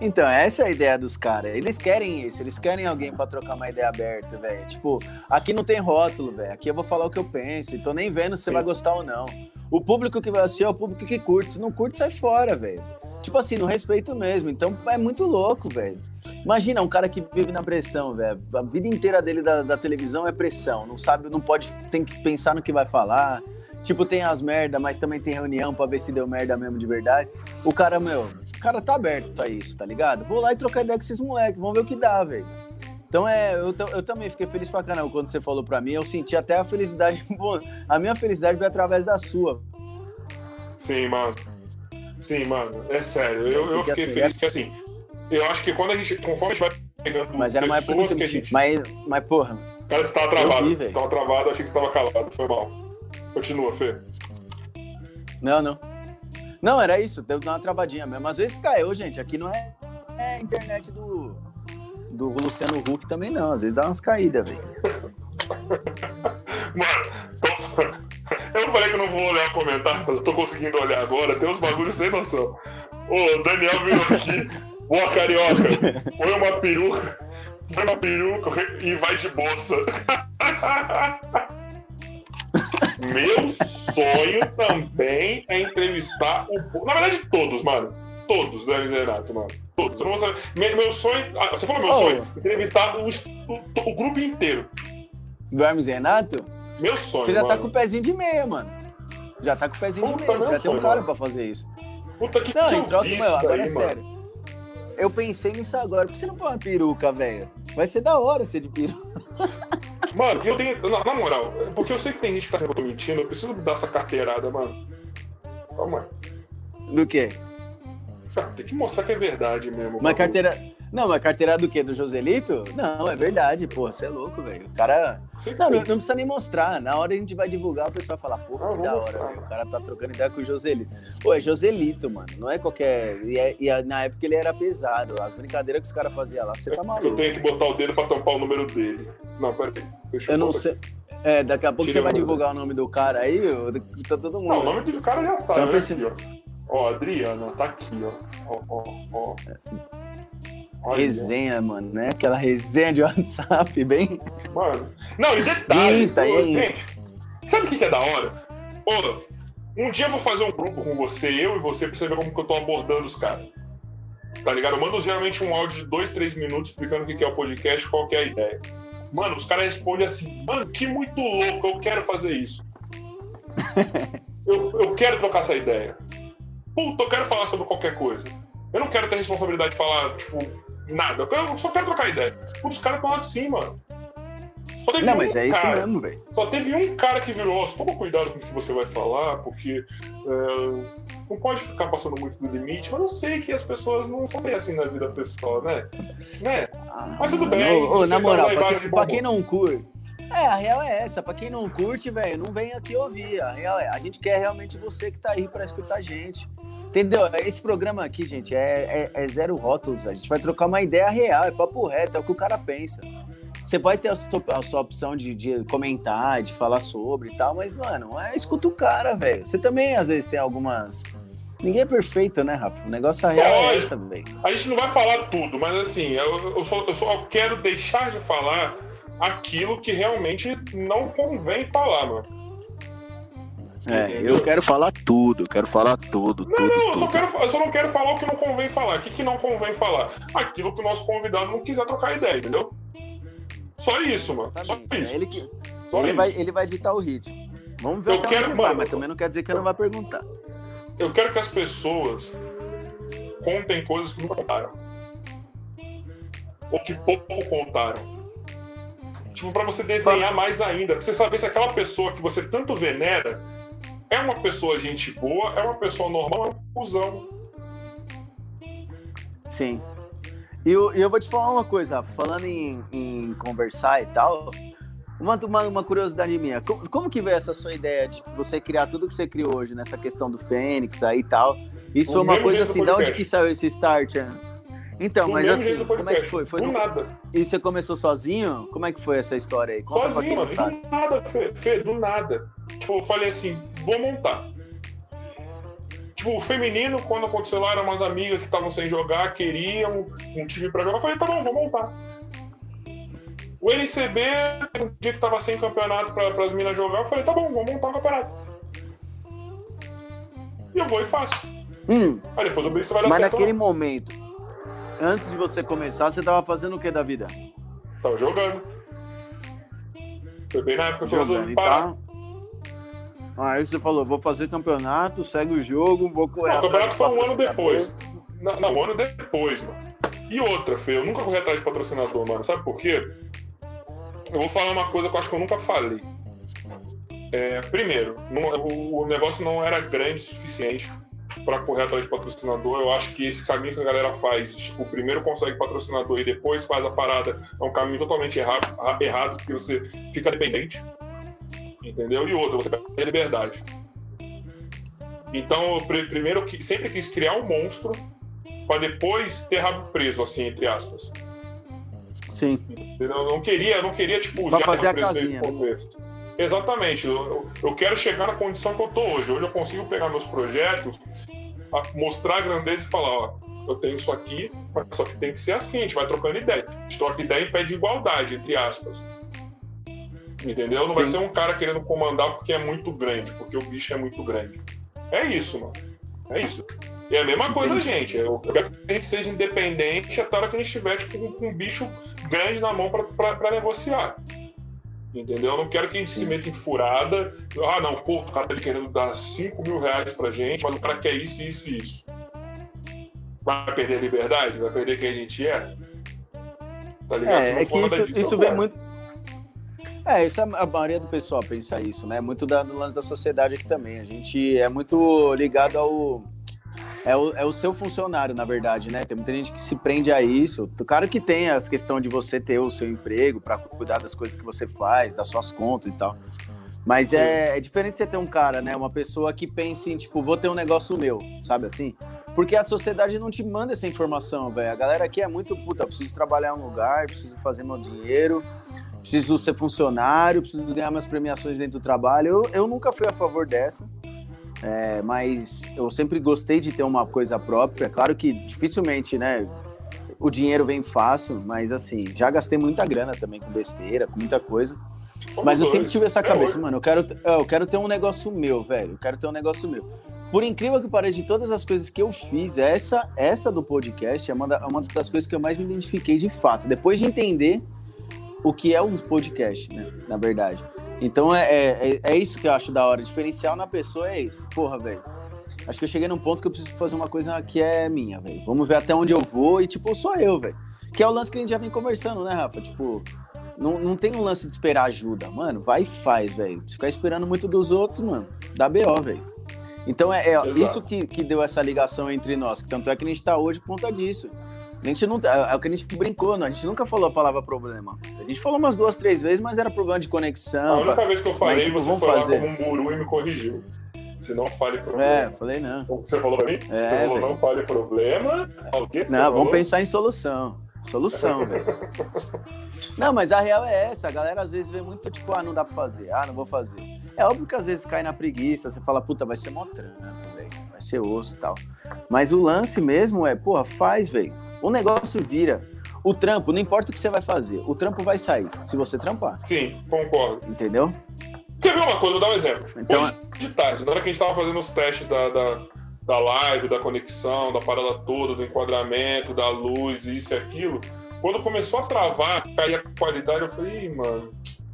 Então, essa é a ideia dos caras. Eles querem isso, eles querem alguém pra trocar uma ideia aberta, velho. Tipo, aqui não tem rótulo, velho. Aqui eu vou falar o que eu penso. e Tô nem vendo se você vai gostar ou não. O público que vai assistir é o público que curte. Se não curte, sai fora, velho. Tipo assim, no respeito mesmo. Então é muito louco, velho. Imagina um cara que vive na pressão, velho. A vida inteira dele da, da televisão é pressão. Não sabe, não pode, tem que pensar no que vai falar. Tipo, tem as merda, mas também tem reunião pra ver se deu merda mesmo de verdade. O cara, meu, cara tá aberto a isso, tá ligado? Vou lá e trocar ideia com esses moleques, vamos ver o que dá, velho. Então é, eu, eu também fiquei feliz pra caramba quando você falou pra mim. Eu senti até a felicidade. A minha felicidade veio através da sua. Sim, mano. Sim, mano. É sério. Eu, eu fiquei assim, feliz porque, assim, eu acho que quando a gente, conforme a gente vai pegando Mas era uma época que a gente... Mas, mas, porra, Cara, você tava travado. vi, você tava travado, achei que você tava calado. Foi mal. Continua, Fê. não, não. Não, era isso, deu uma travadinha mesmo. Às vezes caiu, gente. Aqui não é, é internet do, do Luciano Huck também, não. Às vezes dá umas caídas, velho. Mano, eu falei que eu não vou olhar comentário, mas eu tô conseguindo olhar agora. Tem uns bagulhos sem noção. Ô, Daniel virou aqui. Boa, carioca. Põe uma peruca. Põe uma peruca e vai de bolsa. Meu sonho também é entrevistar o. Na verdade, todos, mano. Todos do Hermes Renato, mano. Todos. Eu não vou saber. Meu, meu sonho. Ah, você falou meu Oh. sonho? Entrevistar o, o, o grupo inteiro. Do Hermes Renato? Meu sonho. Você já tá mano. com o pezinho de meia, mano. Já tá com o pezinho de Puta, meia. Você já tem um sonho, cara mano. pra fazer isso. Puta que Não, que troca, meu, agora é mano. sério. Eu pensei nisso agora. Por que você não põe uma peruca, velho? Vai ser da hora ser de peruca. Mano, eu tenho. Na, na moral, porque eu sei que tem gente que tá que eu tô mentindo, eu preciso dar essa carteirada, mano. Calma aí. Do quê? Cara, tem que mostrar que é verdade mesmo. Uma carteira. Não, mas carteira do quê? Do Joselito? Não, é verdade, pô. Você é louco, velho. O cara. Não, não, não precisa nem mostrar. Na hora a gente vai divulgar, o pessoal fala, pô, que da hora, velho. O cara tá trocando ideia com o Joselito. Pô, é Joselito, mano. Não é qualquer. E, é- e na época ele era pesado. As brincadeiras que os caras faziam lá, você tá Eu maluco. tenho que botar o dedo pra tampar o número dele. Não, peraí. Deixa Eu não botar sei. É, daqui a pouco Tira você vai o- divulgar o nome do cara aí, eu- tá todo mundo. Não, o nome do cara já sabe. Então, né? Aqui, ó. Ó, Adriana, tá aqui, ó. Ó, ó, ó. Olha. Resenha, mano, né? Aquela resenha de WhatsApp, bem. Mano. Não, e detalhe. Insta, pô, é gente, sabe o que que é da hora? Ô, um dia eu vou fazer um grupo com você, eu e você, pra você ver como que eu tô abordando os caras. Tá ligado? Eu mando geralmente um áudio de dois, três minutos explicando o que que é o podcast, qual que é a ideia. Mano, os caras respondem assim, mano, que muito louco, eu quero fazer isso. eu, eu quero trocar essa ideia. Puta, eu quero falar sobre qualquer coisa. Eu não quero ter responsabilidade de falar, tipo, nada. Eu, só quero trocar ideia. Os caras estão assim, mano. Só teve Não, um mas é isso cara, mesmo, velho. Só teve um cara que virou, "Ó, toma cuidado com o que você vai falar, porque é, não pode ficar passando muito do limite. Mas eu sei que as pessoas não são bem assim na vida pessoal, né? né? Mas tudo bem, Ô, ô, na vai moral, pra, de pra quem não curte. É, a real é essa. Pra quem não curte, velho, não vem aqui ouvir. A real é. A gente quer realmente você que tá aí pra escutar a gente. Entendeu? Esse programa aqui, gente, é, é- é zero rótulos, velho. A gente vai trocar uma ideia real, é papo reto, é o que o cara pensa. Você pode ter a sua, a sua opção de, de comentar, de falar sobre e tal, mas, mano, é, escuta o cara, velho. Você também, às vezes, tem algumas. Ninguém é perfeito, né, Rafa? O negócio real é essa, velho. A gente não vai falar tudo, mas assim, eu, eu, só, eu só quero deixar de falar aquilo que realmente não convém falar, mano. É, eu quero falar tudo, eu quero falar tudo, tudo, Não, eu tudo. só, quero, eu só não quero falar o que não convém falar. O que, que não convém falar? Aquilo que o nosso convidado não quiser trocar ideia, entendeu? Só isso, mano. Só Exatamente, isso. é ele que- Só ele, isso. vai, ele vai ditar o ritmo. Vamos ver Eu até quero, onde ele vai, mano, mas também não quer dizer que eu não vai perguntar. Eu quero que as pessoas contem coisas que nunca contaram. Ou que pouco contaram. Tipo, pra você desenhar mais ainda. Pra você saber se aquela pessoa que você tanto venera é uma pessoa gente boa, é uma pessoa normal, é um cuzão. Sim. E eu, eu vou te falar uma coisa, falando em, em conversar e tal, uma, uma, uma curiosidade minha, como, como que veio essa sua ideia de você criar tudo que você criou hoje, nessa questão do Fênix aí e tal? Isso foi uma coisa assim, de onde que saiu esse start? né? Então, Do mas assim, como é que foi? foi Do nada. E você começou sozinho? Como é que foi essa história aí? Conta Sozinho. Do nada, Fê, Fê, do nada. Tipo, eu falei assim, vou montar. Tipo, o feminino, quando aconteceu lá, eram umas amigas que estavam sem jogar, queriam um time pra jogar. Eu falei, tá bom, vou montar. O LCB, um dia que tava sem campeonato pra, pras minas jogar, eu falei, tá bom, vou montar um campeonato. E eu vou e faço. Hum, Aí depois eu vejo se vai dar mas naquele momento, antes de você começar, você tava fazendo o que da vida? Tava jogando. Foi bem na época que eu resolvi parar. Aí você falou, vou fazer campeonato, segue o jogo, vou correr Não, o campeonato foi um ano depois. Não, não, um ano depois, mano. E outra, Fê, eu nunca corri atrás de patrocinador, mano. Sabe por quê? Eu vou falar uma coisa que eu acho que eu nunca falei. É, primeiro, não- o, o negócio não era grande o suficiente para correr atrás de patrocinador. Eu acho que esse caminho que a galera faz, tipo, primeiro consegue patrocinador e depois faz a parada, é um caminho totalmente errado, errado porque você fica dependente. Entendeu? E outra, você perde a liberdade. Então, eu pri- primeiro sempre quis criar um monstro para depois ter rabo preso, assim, entre aspas. Sim. Eu não queria, não queria, tipo, Pra já fazer a casinha, começo. Exatamente. Eu, eu- quero chegar na condição que eu tô hoje. Hoje eu consigo pegar meus projetos, mostrar a grandeza e falar, ó, eu tenho isso aqui, mas só que tem que ser assim, a gente vai trocando ideia. A gente troca ideia em pé de igualdade, entre aspas. Entendeu? Não Sim. vai ser um cara querendo comandar porque é muito grande, porque o bicho é muito grande. É isso, mano. É isso. E é a mesma coisa, gente. Eu quero que a gente seja independente até a hora que a gente estiver tipo, com um bicho grande na mão para negociar. Entendeu? Eu não quero que a gente Sim. se meta em furada. Ah, não, pô, o cara tá querendo dar 5 mil reais pra gente, mas o cara quer isso, isso e isso. Vai perder a liberdade? Vai perder quem a gente é? Tá ligado? É, é que isso, isso vem muito. É, isso é a maioria do pessoal pensa isso, né? Muito da, do lance da sociedade aqui também. A gente é muito ligado ao, é o, é o seu funcionário, na verdade, né? Tem muita gente que se prende a isso. Claro que tem a questão de você ter o seu emprego para cuidar das coisas que você faz, das suas contas e tal. Mas é, é, diferente você ter um cara, né? Uma pessoa que pense em, tipo, vou ter um negócio meu, sabe assim? Porque a sociedade não te manda essa informação, velho. A galera aqui é muito puta, preciso trabalhar em um lugar, preciso fazer meu dinheiro, preciso ser funcionário, preciso ganhar minhas premiações dentro do trabalho. Eu, eu nunca fui a favor dessa. É, mas eu sempre gostei de ter uma coisa própria. Claro que dificilmente, né? O dinheiro vem fácil, mas assim, já gastei muita grana também com besteira, com muita coisa. Mas eu sempre tive essa cabeça, mano, eu quero, eu quero ter um negócio meu, velho. Eu quero ter um negócio meu. Por incrível que pareça, de todas as coisas que eu fiz, essa, essa do podcast é uma, da, uma das coisas que eu mais me identifiquei de fato. Depois de entender o que é um podcast, né? Na verdade. Então é, é, é isso que eu acho da hora. Diferencial na pessoa é isso. Porra, velho. Acho que eu cheguei num ponto que eu preciso fazer uma coisa que é minha, velho. Vamos ver até onde eu vou e, tipo, sou eu, velho. Que é o lance que a gente já vem conversando, né, Rafa? Tipo, não, não tem um lance de esperar ajuda. Mano, vai e faz, velho. Ficar esperando muito dos outros, mano, dá BO, velho. Então é, é isso que, que deu essa ligação entre nós. Tanto é que a gente tá hoje por conta disso. A gente não, é, é o que a gente brincou, não? a gente nunca falou a palavra problema. A gente falou umas duas, três vezes, mas era problema de conexão. A única pra... vez que eu falei, mas, tipo, você foi fazer. lá como um guru e me corrigiu. Se não fale problema. É, falei não. O que você falou pra mim? É, você falou não fale problema. O quê? Não, vamos pensar em solução. Solução, velho. Não, mas a real é essa. A galera às vezes vê muito tipo, ah, não dá pra fazer, ah, não vou fazer. É óbvio que às vezes cai na preguiça, você fala, puta, vai ser mó trampo, velho. Vai ser osso e tal. Mas o lance mesmo é, porra, faz, velho. O negócio vira. O trampo, não importa o que você vai fazer, o trampo vai sair, se você trampar. Sim, concordo. Entendeu? Quer ver uma coisa? Vou dar um exemplo. Então, Hoje de tarde, na hora que a gente tava fazendo os testes da, da, da live, da conexão, da parada toda, do enquadramento, da luz, isso e aquilo, quando começou a travar, cair a qualidade, eu falei, mano,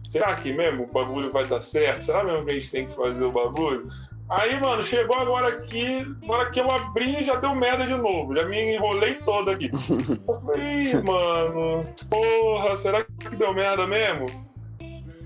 será que mesmo o bagulho vai dar certo? Será mesmo que a gente tem que fazer o bagulho? Aí, mano, chegou agora aqui, na hora que eu abri, já deu merda de novo. Já me enrolei todo aqui. Eu falei, mano, porra, será que deu merda mesmo?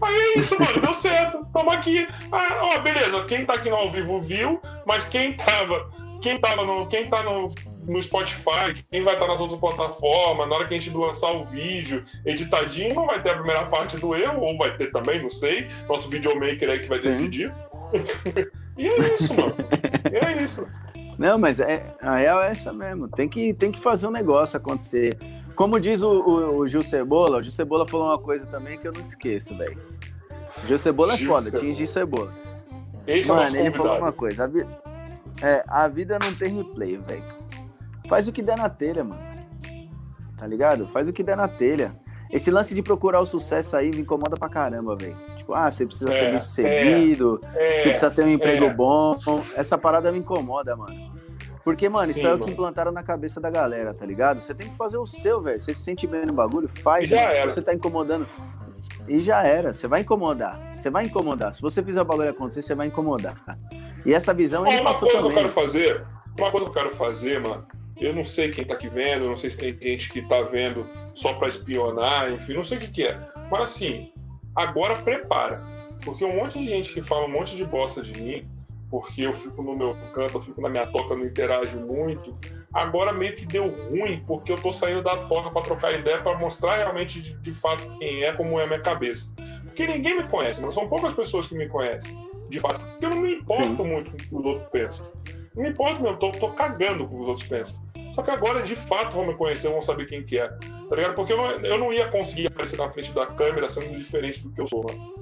Aí é isso, mano, deu certo. Tamo aqui. Ah, ó, beleza, quem tá aqui no ao vivo viu, mas quem tava. Quem tava no. Quem tá no, no Spotify, quem vai estar tá nas outras plataformas, na hora que a gente lançar o vídeo editadinho, não vai ter a primeira parte do erro, ou vai ter também, não sei. Nosso videomaker aí que vai decidir. E é isso, mano. é isso. Não, mas é, a real é essa mesmo. Tem que, tem que fazer um negócio acontecer. Como diz o, o, o Gil Cebola, o Gil Cebola falou uma coisa também que eu não esqueço, velho. Gil Cebola é Gil foda, tinha Gil Cebola. Esse é Mano, é ele falou uma coisa. A, vi... é, a vida não tem replay, velho. Faz o que der na telha, mano. Tá ligado? Faz o que der na telha. Esse lance de procurar o sucesso aí me incomoda pra caramba, velho. Tipo, ah, você precisa é, ser bem sucedido, é, você precisa ter um emprego é. bom. Essa parada me incomoda, mano. Porque, mano, Sim, isso é o que implantaram na cabeça da galera, tá ligado? Você tem que fazer o seu, velho. Você se sente bem no bagulho, faz. Já Se você tá incomodando. E já era. Você vai incomodar. Você vai incomodar. Se você fizer o bagulho acontecer, você vai incomodar. E essa visão uma coisa também. que eu quero fazer, uma coisa que eu quero fazer, mano, eu não sei quem tá aqui vendo, não sei se tem gente que tá vendo só para espionar, enfim, não sei o que, que é. Mas assim, agora prepara. Porque um monte de gente que fala um monte de bosta de mim, porque eu fico no meu canto, eu fico na minha toca, não interajo muito. Agora meio que deu ruim, porque eu tô saindo da toca para trocar ideia, para mostrar realmente de, de, fato quem é, como é a minha cabeça. Porque ninguém me conhece, mas são poucas pessoas que me conhecem, de fato. Porque eu não me importo Sim. muito com o que os outros pensam. Não me importo mesmo, tô, tô cagando com o que os outros pensam. Só que agora, de fato, vão me conhecer, vão saber quem que é. Tá ligado? Porque eu não, eu não ia conseguir aparecer na frente da câmera sendo diferente do que eu sou, mano.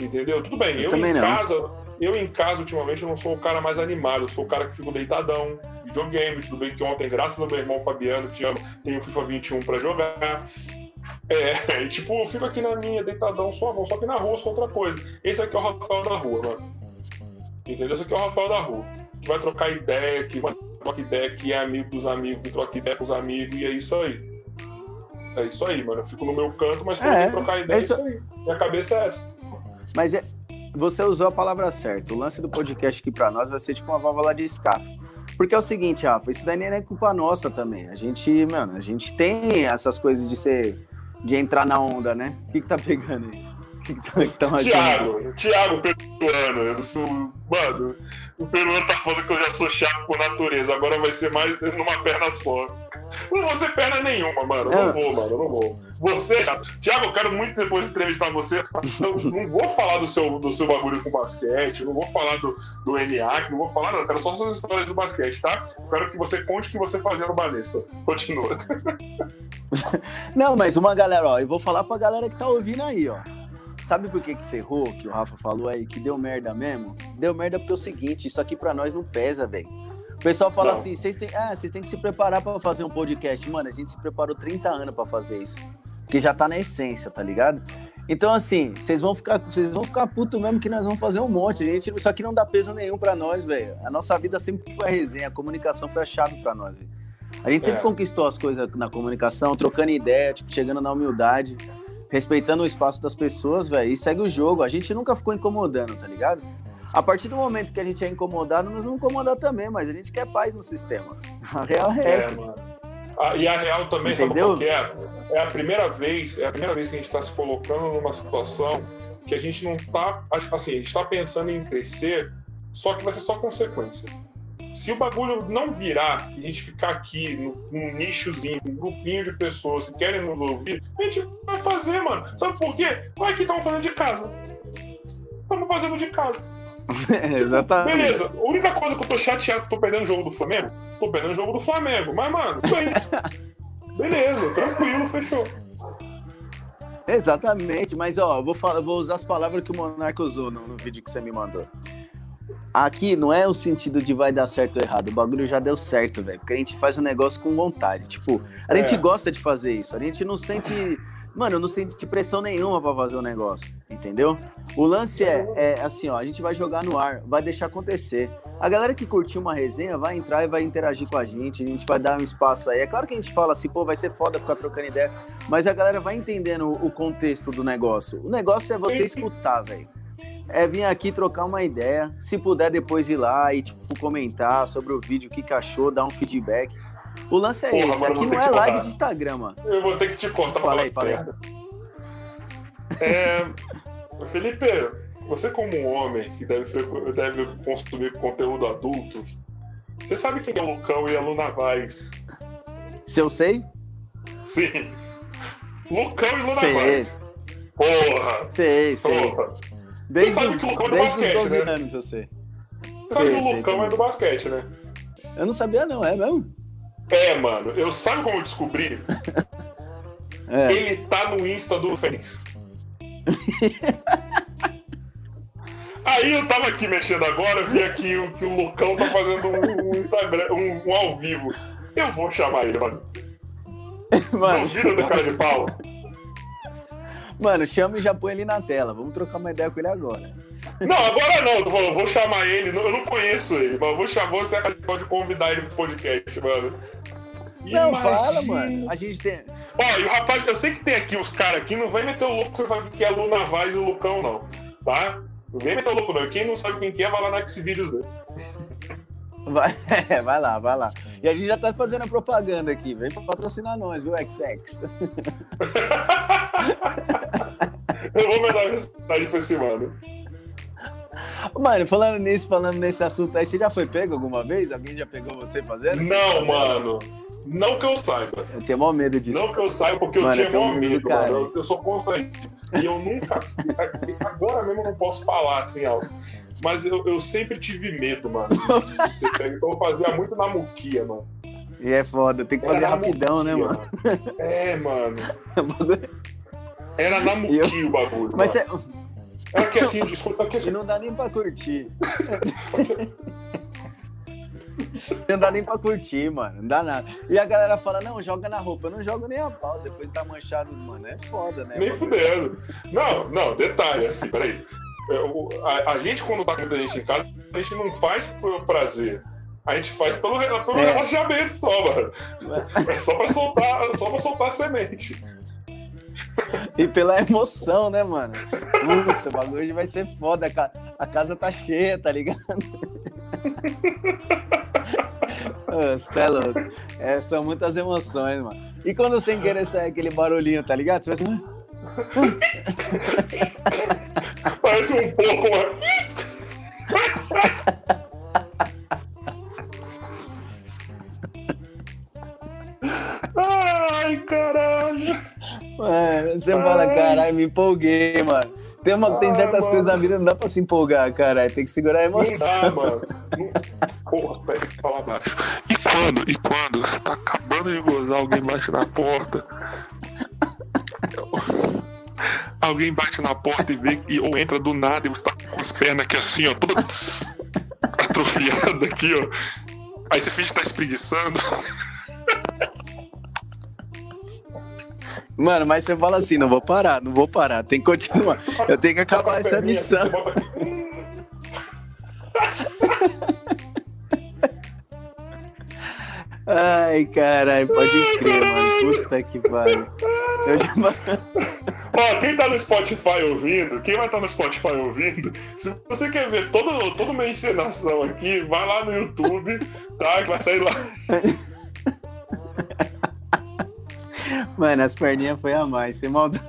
Entendeu? Tudo bem, eu, eu em não. casa, eu em casa, ultimamente, eu não sou o cara mais animado, eu sou o cara que fico deitadão, videogame, tudo bem que ontem, graças ao meu irmão Fabiano, te amo, tenho FIFA 21 pra jogar. É, e, tipo, eu fico aqui na minha, deitadão, suavão, só que na rua sou outra coisa. Esse aqui é o Rafael da rua, mano. Entendeu? Esse aqui é o Rafael da rua. Vai trocar ideia, que vai trocar ideia, que é amigo dos amigos, que troca ideia com os amigos, e é isso aí. É isso aí, mano. Eu fico no meu canto, mas quando é, trocar ideia, é isso... é isso aí. Minha cabeça é essa. Mas é, você usou a palavra certa. O lance do podcast aqui para nós vai ser tipo uma válvula de escape. Porque é o seguinte, Rafa, isso daí nem é culpa nossa também. A gente, mano, a gente tem essas coisas de ser. de entrar na onda, né? O que, que tá pegando aí? O que, que tá, que tá Tiago, Tiago Peruano. Eu sou, mano, o peruano tá falando que eu já sou chato por natureza. Agora vai ser mais numa perna só. Não vou ser perna nenhuma, mano. Não vou, mano. Não vou. Você é. Tiago, eu quero muito depois entrevistar você. Eu não vou falar do seu, do seu bagulho com basquete, não vou falar do, do ENIAC, não vou falar nada. Eu quero só suas histórias do basquete, tá? Eu quero que você conte o que você fazia no Banespa. Continua. Não, mas uma galera, ó, eu vou falar pra galera que tá ouvindo aí, ó. Sabe por que que ferrou, que o Rafa falou aí, que deu merda mesmo? Deu merda porque é o seguinte, isso aqui pra nós não pesa, velho. O pessoal fala não. assim, vocês têm, ah, vocês têm que se preparar para fazer um podcast. Mano, a gente se preparou 30 anos para fazer isso. Porque já tá na essência, tá ligado? Então, assim, vocês vão ficar, vocês vão ficar puto mesmo que nós vamos fazer um monte. Gente, isso aqui não dá peso nenhum para nós, velho. A nossa vida sempre foi a resenha, a comunicação foi a chave para nós, véio. A gente sempre é. conquistou as coisas na comunicação, trocando ideia, tipo, chegando na humildade, respeitando o espaço das pessoas, velho, e segue o jogo. A gente nunca ficou incomodando, tá ligado? A partir do momento que a gente é incomodado, nós vamos incomodar também, mas a gente quer paz no sistema. A real é, é essa. Mano. Ah, e a real também, Entendeu? sabe é? É a primeira vez, é a primeira vez que a gente está se colocando numa situação que a gente não está, assim, a gente está pensando em crescer, só que vai ser só consequência. Se o bagulho não virar e a gente ficar aqui num nichozinho, um grupinho de pessoas que querem nos ouvir, a gente vai fazer, mano. Sabe por quê? Vai que estamos fazendo de casa. Estamos fazendo de casa. É, exatamente. Beleza, a única coisa que eu tô chateado que eu tô perdendo o jogo do Flamengo, tô perdendo o jogo do Flamengo. Mas, mano, Beleza, tranquilo, fechou. Exatamente, mas ó, eu vou, falar, vou usar as palavras que o Monarca usou no, no, vídeo que você me mandou. Aqui não é o sentido de vai dar certo ou errado, o bagulho já deu certo, velho. Porque a gente faz o um negócio com vontade. Tipo, a gente é. gosta de fazer isso, a gente não sente Mano, eu não senti pressão nenhuma para fazer o negócio, entendeu? O lance é, é assim, ó, a gente vai jogar no ar, vai deixar acontecer. A galera que curtiu uma resenha vai entrar e vai interagir com a gente, a gente vai dar um espaço aí. É claro que a gente fala assim, pô, vai ser foda ficar trocando ideia, mas a galera vai entendendo o contexto do negócio. O negócio é você escutar, velho. É vir aqui trocar uma ideia, se puder depois ir lá e tipo comentar sobre o vídeo, o que, que achou, dar um feedback. O lance é Porra, esse, aqui não é live de Instagram, mano. Eu vou ter que te contar. Fala aí, fala aí. É... Felipe, você como um homem que deve, deve consumir conteúdo adulto, você sabe quem é o Lucão e a Luna Vaz? Se eu sei? Sim. Lucão e Luna sei. Vaz. Porra! Sei, sei. Porra. Desde, você sabe que o Lucão é do basquete, os 12 né? anos. Você sabe que o Lucão é do basquete, né? Eu não sabia não, é mesmo? É, mano. Eu sabe como eu descobri? é. Ele tá no Insta do Fênix. Aí eu tava aqui mexendo agora, vi aqui o, que o Lucão tá fazendo um, um Instagram, um, um, ao vivo. Eu vou chamar ele, mano. Mano, não vira do cara de pau. Mano, chama e já põe ele na tela. Vamos trocar uma ideia com ele agora. Não, agora não. Eu vou chamar ele. Eu não conheço ele, mas vou chamar você pode convidar ele pro podcast, mano. Não, Imagina. fala, mano. A gente tem. Ó, e o rapaz, eu sei que tem aqui os caras aqui, não vai meter o louco, você sabe que é a Luna Vaz e o Lucão, não. Tá? Não vem meter o louco, não. Quem não sabe quem que é, vai lá na Xvideos dele. Vai, é, vai lá, vai lá. E a gente já tá fazendo a propaganda aqui. Vem pra patrocinar nós, viu, XX? eu vou mandar mensagem pra esse mano. Mano, falando nisso, falando nesse assunto aí, você já foi pego alguma vez? Alguém já pegou você fazendo? Não, mano. Não que eu saiba. Eu tenho maior medo disso. Não que eu saiba, porque mano, eu tinha maior medo, medo mano. Eu, eu sou constante. E eu nunca. agora mesmo eu não posso falar assim, algo. Mas eu, eu sempre tive medo, mano. Então eu fazia muito na muquia, mano. E é foda, tem que fazer Era rapidão, né, mano? É, mano. Era na muquia eu... o bagulho. Mas você. É que assim, desculpa que assim. E não dá nem pra curtir. Não dá nem pra curtir, mano. Não dá nada. E a galera fala, não, joga na roupa. Eu não jogo nem a pau. Depois tá manchado, mano. É foda, né? Nem fudendo. Não, não, detalhe, assim, peraí. Eu, a, a, gente, quando tá com muita gente em casa, a gente não faz pelo prazer. A gente faz pelo, pelo é. relaxamento só, mano. É só pra soltar, só pra soltar a semente. E pela emoção, né, mano? Puta, o bagulho hoje vai ser foda. A casa tá cheia, tá ligado? Você é louco. É, são muitas emoções, mano. E quando sem querer sai aquele barulhinho, tá ligado? Você vai assim. Parece um pouco, mano. Ai, caralho. Mano, você Ai. fala, caralho, me empolguei, mano. Tem, uma, tem certas coisas na vida não dá pra se empolgar, caralho. Tem que segurar a emoção. Não dá, mano. Porra, peraí, fala baixo. E quando, e quando você tá acabando de gozar, alguém bate na porta. Alguém bate na porta e vê e, ou entra do nada e você tá com as pernas aqui assim, ó, toda atrofiada aqui, ó. Aí você finge que tá espreguiçando. Mano, mas você fala assim, não vou parar, não vou parar, tem que continuar. Eu tenho que acabar essa missão. Ai, caralho, pode crer, mano. Puta que pariu. Já... Ó, quem tá no Spotify ouvindo, quem vai estar tá no Spotify ouvindo, se você quer ver todo, toda uma encenação aqui, vai lá no YouTube, tá? Que vai sair lá. Mano, as perninhas foi a mais, sem maldade.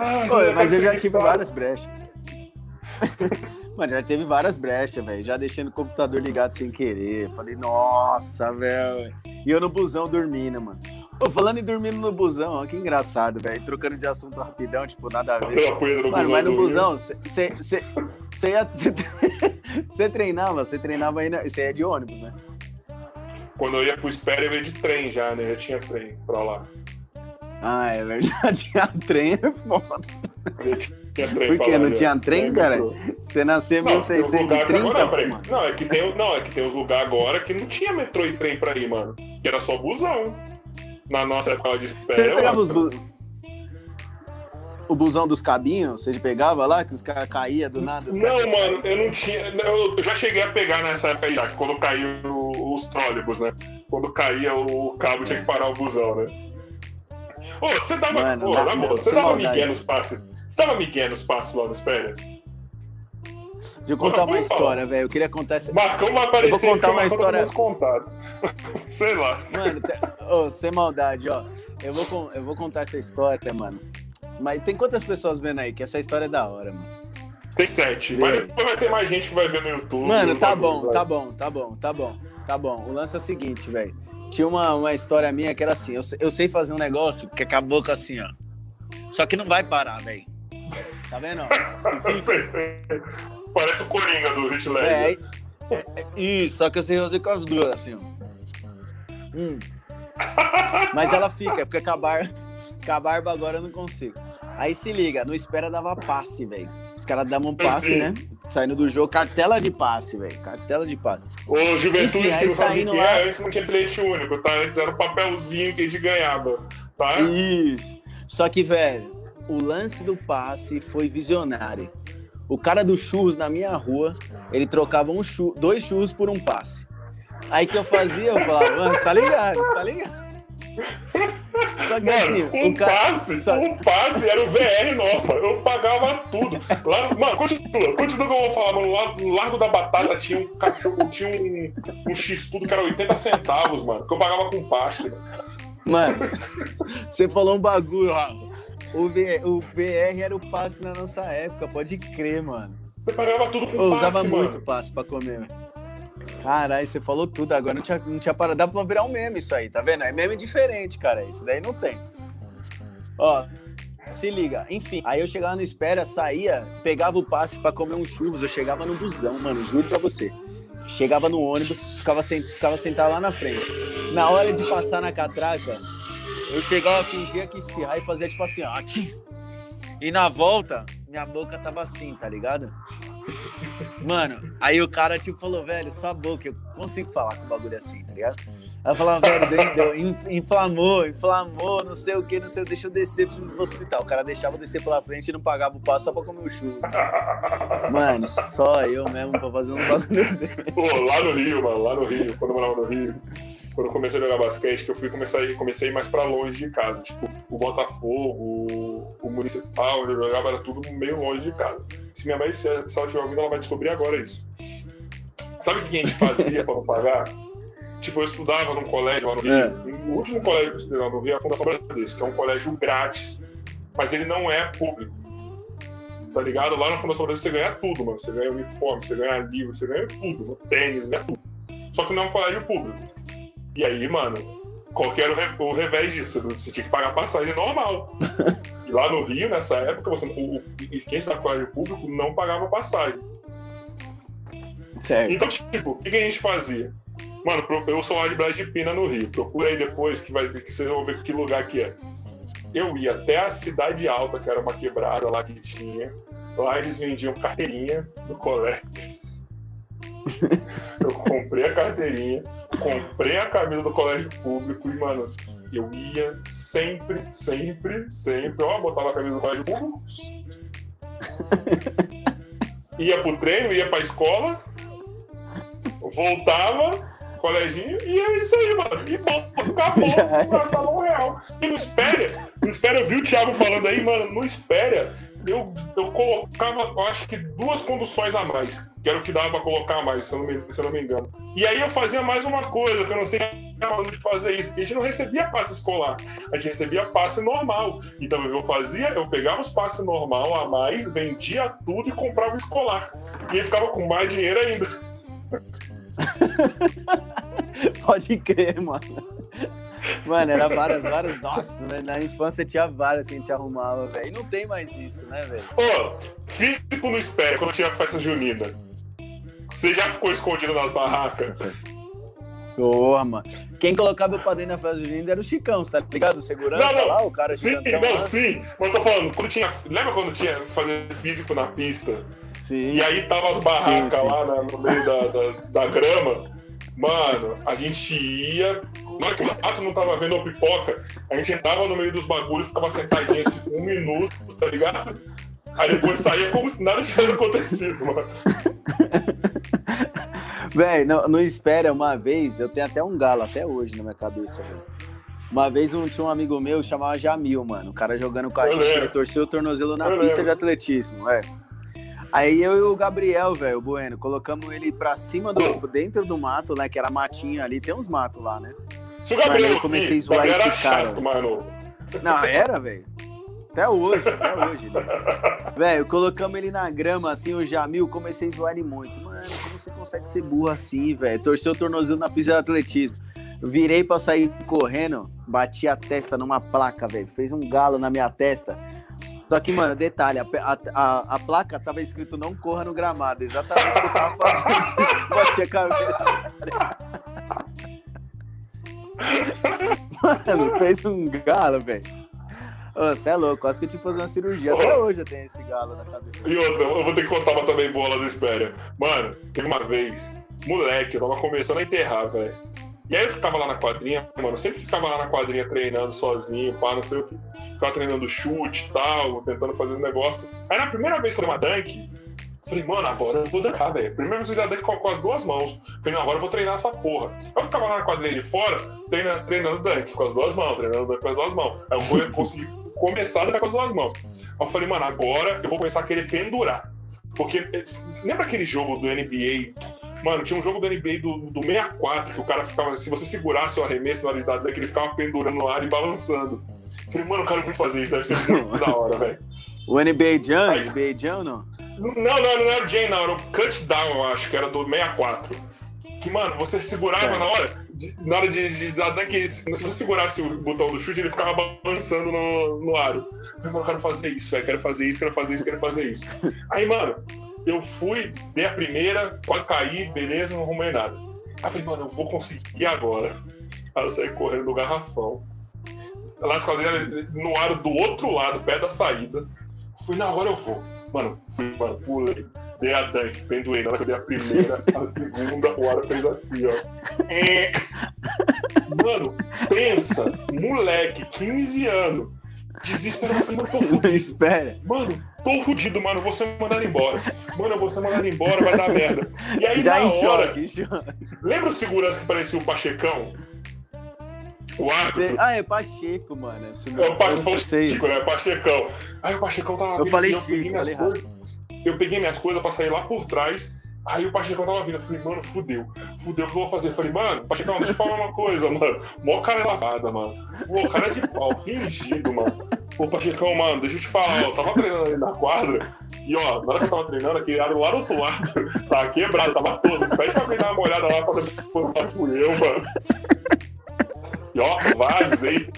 Ah, Ô, mas eu já tive várias brechas. Mano, já teve várias brechas, velho. Já deixei no computador ligado sem querer. Falei, nossa, velho. E eu no busão dormindo, mano. Pô, falando em dormindo no busão, ó, que engraçado, velho. Trocando de assunto rapidão, tipo, nada a ver. No mano, mas no busão, você treinava, você treinava ainda. Você é de ônibus, né? Quando eu ia pro Espera, eu ia de trem já, né? Já tinha trem pra lá. Ah, é verdade. Tinha trem é foda. Tinha trem Por quê? Não tinha trem, cara? Você nasceu em 1630? Não, não, é que tem, não, é que tem uns lugares agora que não tinha metrô e trem pra ir, mano. Que era só busão. Na nossa época de espera. Você pegava os bu... O busão dos cabinhos, você pegava lá, que os caras caíam do nada? Não, mano, eu não tinha. Eu já cheguei a pegar nessa época já, quando caiu os trólebus, né? Quando caía o cabo, tinha que parar o busão, né? Ô, você dava. Mano, ô, na boa, você dava migué nos passes. Você dava migué nos passes lá no espera? Deixa eu contar uma história, velho. Eu queria contar essa. Marcão vai aparecer. Eu vou contar uma história. Sei lá. Mano, oh, sem maldade, ó. Eu vou, eu vou contar essa história, mano. Mas tem quantas pessoas vendo aí? Que essa história é da hora, mano. Tem sete. Mas depois vai ter mais gente que vai ver no YouTube. Mano, tá bom, tá bom, tá bom, tá bom, tá bom. O lance é o seguinte, velho. Tinha uma, uma história minha que era assim: eu, eu sei fazer um negócio que acabou com assim, ó. Só que não vai parar, velho. Tá vendo? sei, sei. Parece o Coringa do Hit é, é, é, Isso, só que eu sei fazer com as duas, assim, ó. Hum. Mas ela fica, porque com a, barba, com a barba agora eu não consigo. Aí se liga, no espera dava passe, velho. Os caras davam um passe, né? Saindo do jogo, cartela de passe, velho. Cartela de passe. Ô, Juventude, Enfim, que não sabe o que lá... é, antes não tinha bilhete único, tá? Antes era um papelzinho que a gente ganhava, tá? Isso. Só que, velho, o lance do passe foi visionário. O cara do churros na minha rua, ele trocava um churro, dois churros por um passe. Aí que eu fazia, eu falava, mano, você tá ligado, você tá ligado. Só que mano, assim, um cara... passe, Só... um passe era o VR nosso, mano. Eu pagava tudo. Lá, mano, continua, continua que eu vou falar, mano. Lá no Largo da Batata tinha um cachorro, tinha um, um X-Tudo que era 80 centavos, mano. Que eu pagava com passe. Mano, você falou um bagulho, Rafa. O, v, o VR era o passe na nossa época, pode crer, mano. Você pagava tudo com eu passe, usava mano. muito passe pra comer, Caralho, você falou tudo, agora não tinha, não tinha parado. Dá pra virar um meme isso aí, tá vendo? É meme diferente, cara. Isso daí não tem. Ó, se liga. Enfim, aí eu chegava no espera, saía, pegava o passe para comer um churros. Eu chegava no busão, mano, juro pra você. Chegava no ônibus, ficava, sent, ficava sentado lá na frente. Na hora de passar na catraca, eu chegava, fingia que espirrar e fazia tipo assim, ó. E na volta, minha boca tava assim, tá ligado? Mano, aí o cara, tipo, falou, velho, sua boca, eu consigo falar com o bagulho assim, tá ligado? Eu falava, velho, deu, deu, inflamou, inflamou, não sei o que, não sei, deixa eu descer, preciso ir hospital. O cara deixava eu descer pela frente e não pagava o passo só pra comer o churro. Mano, só eu mesmo pra fazer um bagulho. Pô, lá no Rio, mano, lá no Rio, quando eu morava no Rio, quando eu comecei a jogar basquete, que eu fui começar a, comecei mais pra longe de casa. Tipo, o Botafogo, o Municipal, eu jogava, era tudo meio longe de casa. Se minha mãe, se ela estiver ouvindo, ela vai descobrir agora isso. Sabe o que a gente fazia pra não pagar? Tipo, eu estudava num colégio lá no Rio. É. O último colégio que eu estudei lá no Rio é a Fundação Bradesco, que é um colégio grátis, mas ele não é público. Tá ligado? Lá na Fundação Bradesco você ganha tudo, mano. Você ganha uniforme, você ganha livro, você ganha tudo, tênis, ganha tudo. Só que não é um colégio público. E aí, mano, qual era o, revés disso? Você tinha que pagar passagem normal. E lá no Rio, nessa época, você, o, quem está no colégio público não pagava passagem. Certo. Então, tipo, o que a gente fazia? Mano, eu sou lá de Brás de Pina, no Rio. Procura aí depois que, vai, que vocês vão ver que lugar que é. Eu ia até a Cidade Alta, que era uma quebrada lá que tinha. Lá eles vendiam carteirinha do colégio. eu comprei a carteirinha, comprei a camisa do colégio público e, mano, eu ia sempre, sempre, sempre. Ó, botava a camisa do colégio público. ia pro treino, ia pra escola, voltava, coleginho, e é isso aí, mano. E bom, acabou, gastava um real. E não espera, não espera, eu vi o Thiago falando aí, mano, não espera. Eu, eu colocava, eu acho que duas conduções a mais, que era o que dava pra colocar a mais, se eu, não me, se eu não me engano. E aí eu fazia mais uma coisa, que eu não sei de fazer isso, porque a gente não recebia passe escolar, a gente recebia passe normal. Então eu fazia, eu pegava os passes normal a mais, vendia tudo e comprava o escolar. E aí ficava com mais dinheiro ainda. Pode crer, mano. Mano, era várias, várias. Nossa, né? na infância tinha várias que a gente arrumava, velho. E não tem mais isso, né, velho? Ô, físico não espera quando tinha festa junina. Você já ficou escondido nas barracas? Porra, mano. Quem colocava o padrinho na festa junina era o Chicão, tá ligado? Segurança não, não. lá, o cara Sim, não, lá. sim. Mas eu tô falando, quando tinha. Lembra quando tinha fazer físico na pista? Sim. E aí tava as barracas sim, sim. lá no meio da, da, da grama. Mano, a gente ia. Na hora que o rato não tava vendo a pipoca, a gente entrava no meio dos bagulhos, ficava sentadinho assim um minuto, tá ligado? Aí depois saía como se nada tivesse acontecido, mano. Véi, não, não espera uma vez, eu tenho até um galo até hoje na minha cabeça, velho. Uma vez um, tinha um amigo meu chamava Jamil, mano. O cara jogando com a gente, ele torceu o tornozelo na eu pista lembro. de atletismo, é. Aí eu e o Gabriel, velho, o Bueno, colocamos ele pra cima do. dentro do mato, né? Que era matinho ali, tem uns matos lá, né? Se o Gabriel, eu comecei a zoar esse cara. Chato, mais novo. Não, era, velho. Até hoje, até hoje. Né? Velho, colocamos ele na grama, assim, o Jamil, comecei a zoar ele muito. Mano, como você consegue ser burro assim, velho? Torceu o tornozelo na pista de atletismo. Virei pra sair correndo, bati a testa numa placa, velho. Fez um galo na minha testa. Só que, mano, detalhe, a, a, a, placa tava escrito não corra no gramado. Exatamente o que eu tava fazendo. Bati a cabeça. Mano, fez um galo, velho. Você é louco, quase que eu tive que fazer uma cirurgia. Até hoje eu tenho esse galo na cabeça. E outra, eu vou ter que contar uma também boa lá do Espera. Mano, teve uma vez, moleque, eu tava começando a enterrar, velho. E aí eu ficava lá na quadrinha, mano, eu sempre ficava lá na quadrinha treinando sozinho, pá, não sei o que. Ficava treinando chute e tal, tentando fazer um negócio. Aí na primeira vez que eu dei uma dunk, falei, mano, agora eu vou dunkar, velho. Primeira vez que eu dei dunk com, com as duas mãos. Falei, não, agora eu vou treinar essa porra. Eu ficava lá na quadrinha de fora, treinando, treinando dunk com as duas mãos, treinando dunk com as duas mãos. Aí eu vou conseguir começar a dunk com as duas mãos. Aí eu falei, mano, agora eu vou começar a querer pendurar. Porque eh, lembra aquele jogo do NBA Mano, tinha um jogo da NBA do, do 64 que o cara ficava. Se você segurasse o arremesso na habilidade daqui, ele ficava pendurando no ar e balançando. Falei, mano, eu quero muito fazer isso, deve ser muito da hora, velho. O NBA Jam? Aí, NBA Jam não? Não, não, não era o Jam, não, era o Cut Down, eu acho, que era do 64. Que, mano, você segurava certo. na hora, de, na hora de, de se você segurasse o botão do chute, ele ficava balançando no, no aro. Falei, mano, eu quero fazer isso, velho, quero fazer isso, quero fazer isso, quero fazer isso. Aí, mano, eu fui, dei a primeira, quase caí, beleza, não arrumei nada. Aí eu falei, mano, eu vou conseguir agora. Aí eu saí correndo do garrafão. Lá nas quadrilhas, no aro do outro lado, perto da saída. Fui, na agora eu vou. Mano, fui, mano, pulei. dei a dunk, penduei. Na hora que eu dei a primeira, a segunda, o Ara fez assim, ó. É. Mano, pensa, moleque, 15 anos, desesperado, eu falei, mano, tô fudido. Espera. Mano, tô fudido, mano, vou ser mandado embora. Mano, eu vou ser mandado embora, vai dar merda. E aí, Já na hora, lembra o segurança que parecia o Pachecão? O Você- árbitro? Ah, é Pacheco, mano. É o Pacheco. Chico, né? Pachecão. Aí o Pachecão tava Eu falei e eu Chico, peguei minhas falei coisas. Eu peguei minhas coisas pra sair lá por trás. Aí o Pachecão tava vindo. Eu falei, mano, fudeu. Fudeu, o que eu vou fazer? Eu falei, mano, Pachecão, deixa eu falar uma coisa, mano. Mó cara lavada, mano. Pô, cara de pau, fingido, mano. Ô, Pachecão, mano, deixa eu te falar, ó. Eu tava treinando ali na quadra. E, ó, na hora que eu tava treinando, aquele lado lá do outro lado, tava quebrado, tava todo. Pede pra mim dar uma olhada lá pra ver se foi lá fui eu, mano. E, ó, vazei.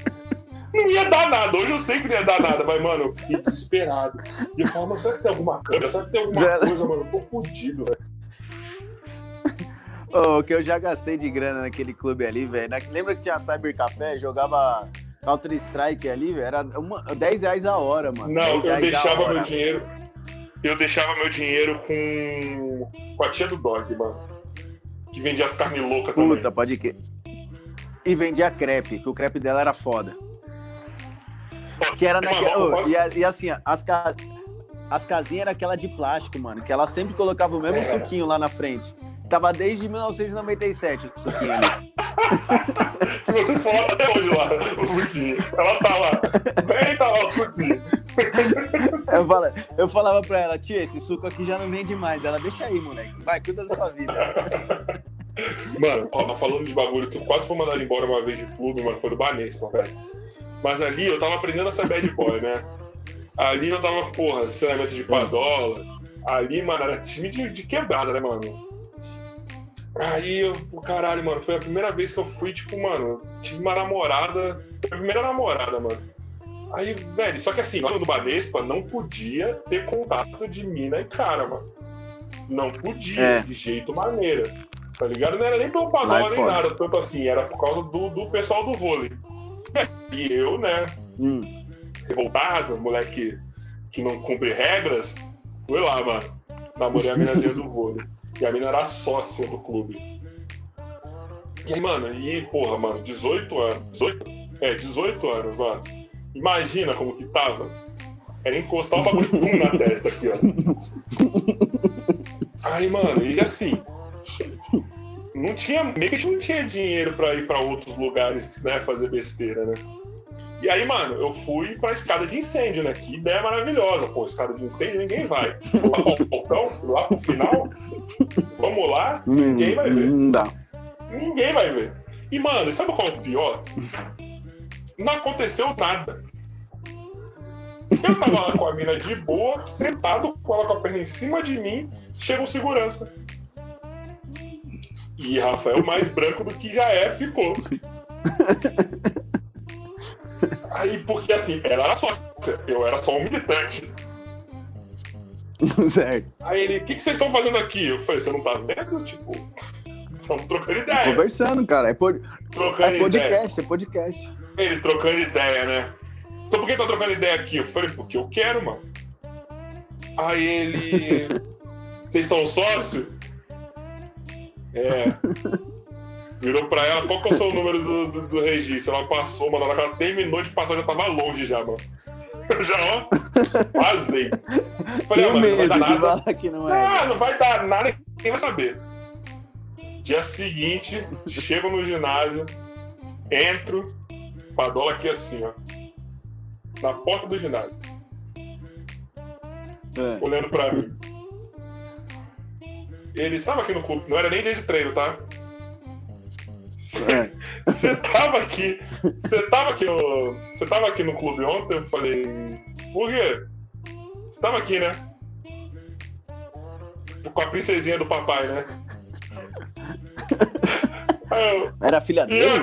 Não ia dar nada. Hoje eu sei que não ia dar nada, mas, mano, eu fiquei desesperado. E eu falo, mano, será que tem alguma câmera? Será que tem alguma coisa, mano? Eu tô fudido, velho. O que eu já gastei de grana naquele clube ali, velho. Na- Lembra que tinha Cyber Café? Jogava Counter Strike ali, velho. Era uma, 10 reais a hora, mano. Não, 10 eu deixava meu dinheiro. Eu deixava meu dinheiro com. com a tia do Dog, mano. Que vendia as carnes loucas também. Puta, pode que. E vendia crepe, que o crepe dela era foda. Que era naquela. posso- e, e assim, as, as casinhas eram aquela de plástico, mano. Que ela sempre colocava o mesmo É. suquinho lá na frente. Tava desde 1997 o suquinho ali. Se você for até hoje lá, o suquinho. Ela tá lá. Vem, tá lá o suquinho. Eu falava, eu falava pra ela, tia, esse suco aqui já não vende mais. Ela, deixa aí, moleque. Vai, cuida da sua vida. Mano, ó, tá falando de bagulho que eu quase fui mandado embora uma vez de clube, mano, foi do Banespa, velho. Mas ali eu tava aprendendo a ser bad boy, né? Ali eu tava, porra, ensinamento de padola. Ali, mano, era time de, de quebrada, né, mano? Aí eu, caralho, mano, foi a primeira vez que eu fui, tipo, mano, tive uma namorada. Foi a primeira namorada, mano. Aí, velho, só que assim, lá no Banespa não podia ter contato de mina e cara, mano. Não podia, É. de jeito maneira. Tá ligado? Não era nem pelo é nem nada, tanto assim, era por causa do, do pessoal do vôlei. E eu, né, Hum. revoltado, moleque que não cumpre regras, fui lá, mano. Namorei a minazinha do vôlei. E a mina era sócia do clube. E mano, e porra, mano, 18 anos. 18? É, 18 anos, mano. Imagina como que tava. Era encostar o bagulho pum, na testa aqui, ó. Aí, mano, e assim. Não tinha. Meio que a gente não tinha dinheiro pra ir pra outros lugares, né? Fazer besteira, né? E aí, mano, eu fui pra escada de incêndio, né? Que ideia maravilhosa. Pô, escada de incêndio, ninguém vai. Lá pro balcão, lá pro final. Vamos lá, ninguém vai ver. Não dá. Ninguém vai ver. E, mano, sabe qual é o pior? Não aconteceu nada. Eu tava lá com a mina de boa, sentado com ela com a perna em cima de mim, chega um segurança. E Rafael, mais branco do que já é, ficou. Aí, porque assim, ela era sócia, eu era só um militante. certo. Aí ele, o que, que vocês estão fazendo aqui? Eu falei, você não tá vendo? Tipo, estamos trocando ideia. Conversando, cara. É, pod... Trocando é ideia. podcast, é podcast. Ele trocando ideia, né? Então por que tá trocando ideia aqui? Eu falei, porque eu quero, mano. Aí ele. Vocês são sócio? É. Virou pra ela, qual que é o seu número do, do, do registro? Ela passou, mano. Ela terminou de passar, já tava longe já, mano. Eu já, ó, vazei. Falei, ah, mano, não vai dar nada. não é. Ah, não vai dar nada, quem vai saber? Dia seguinte, chego no ginásio, entro, Padola aqui assim, ó. Na porta do ginásio, É. olhando pra mim. Ele estava aqui no clube, não era nem dia de treino, tá? Você tava aqui, você tava aqui no, você tava aqui no clube ontem? Eu falei, por quê? Você tava aqui, né? Com a princesinha do papai, né? Eu, Era filha dele? eu,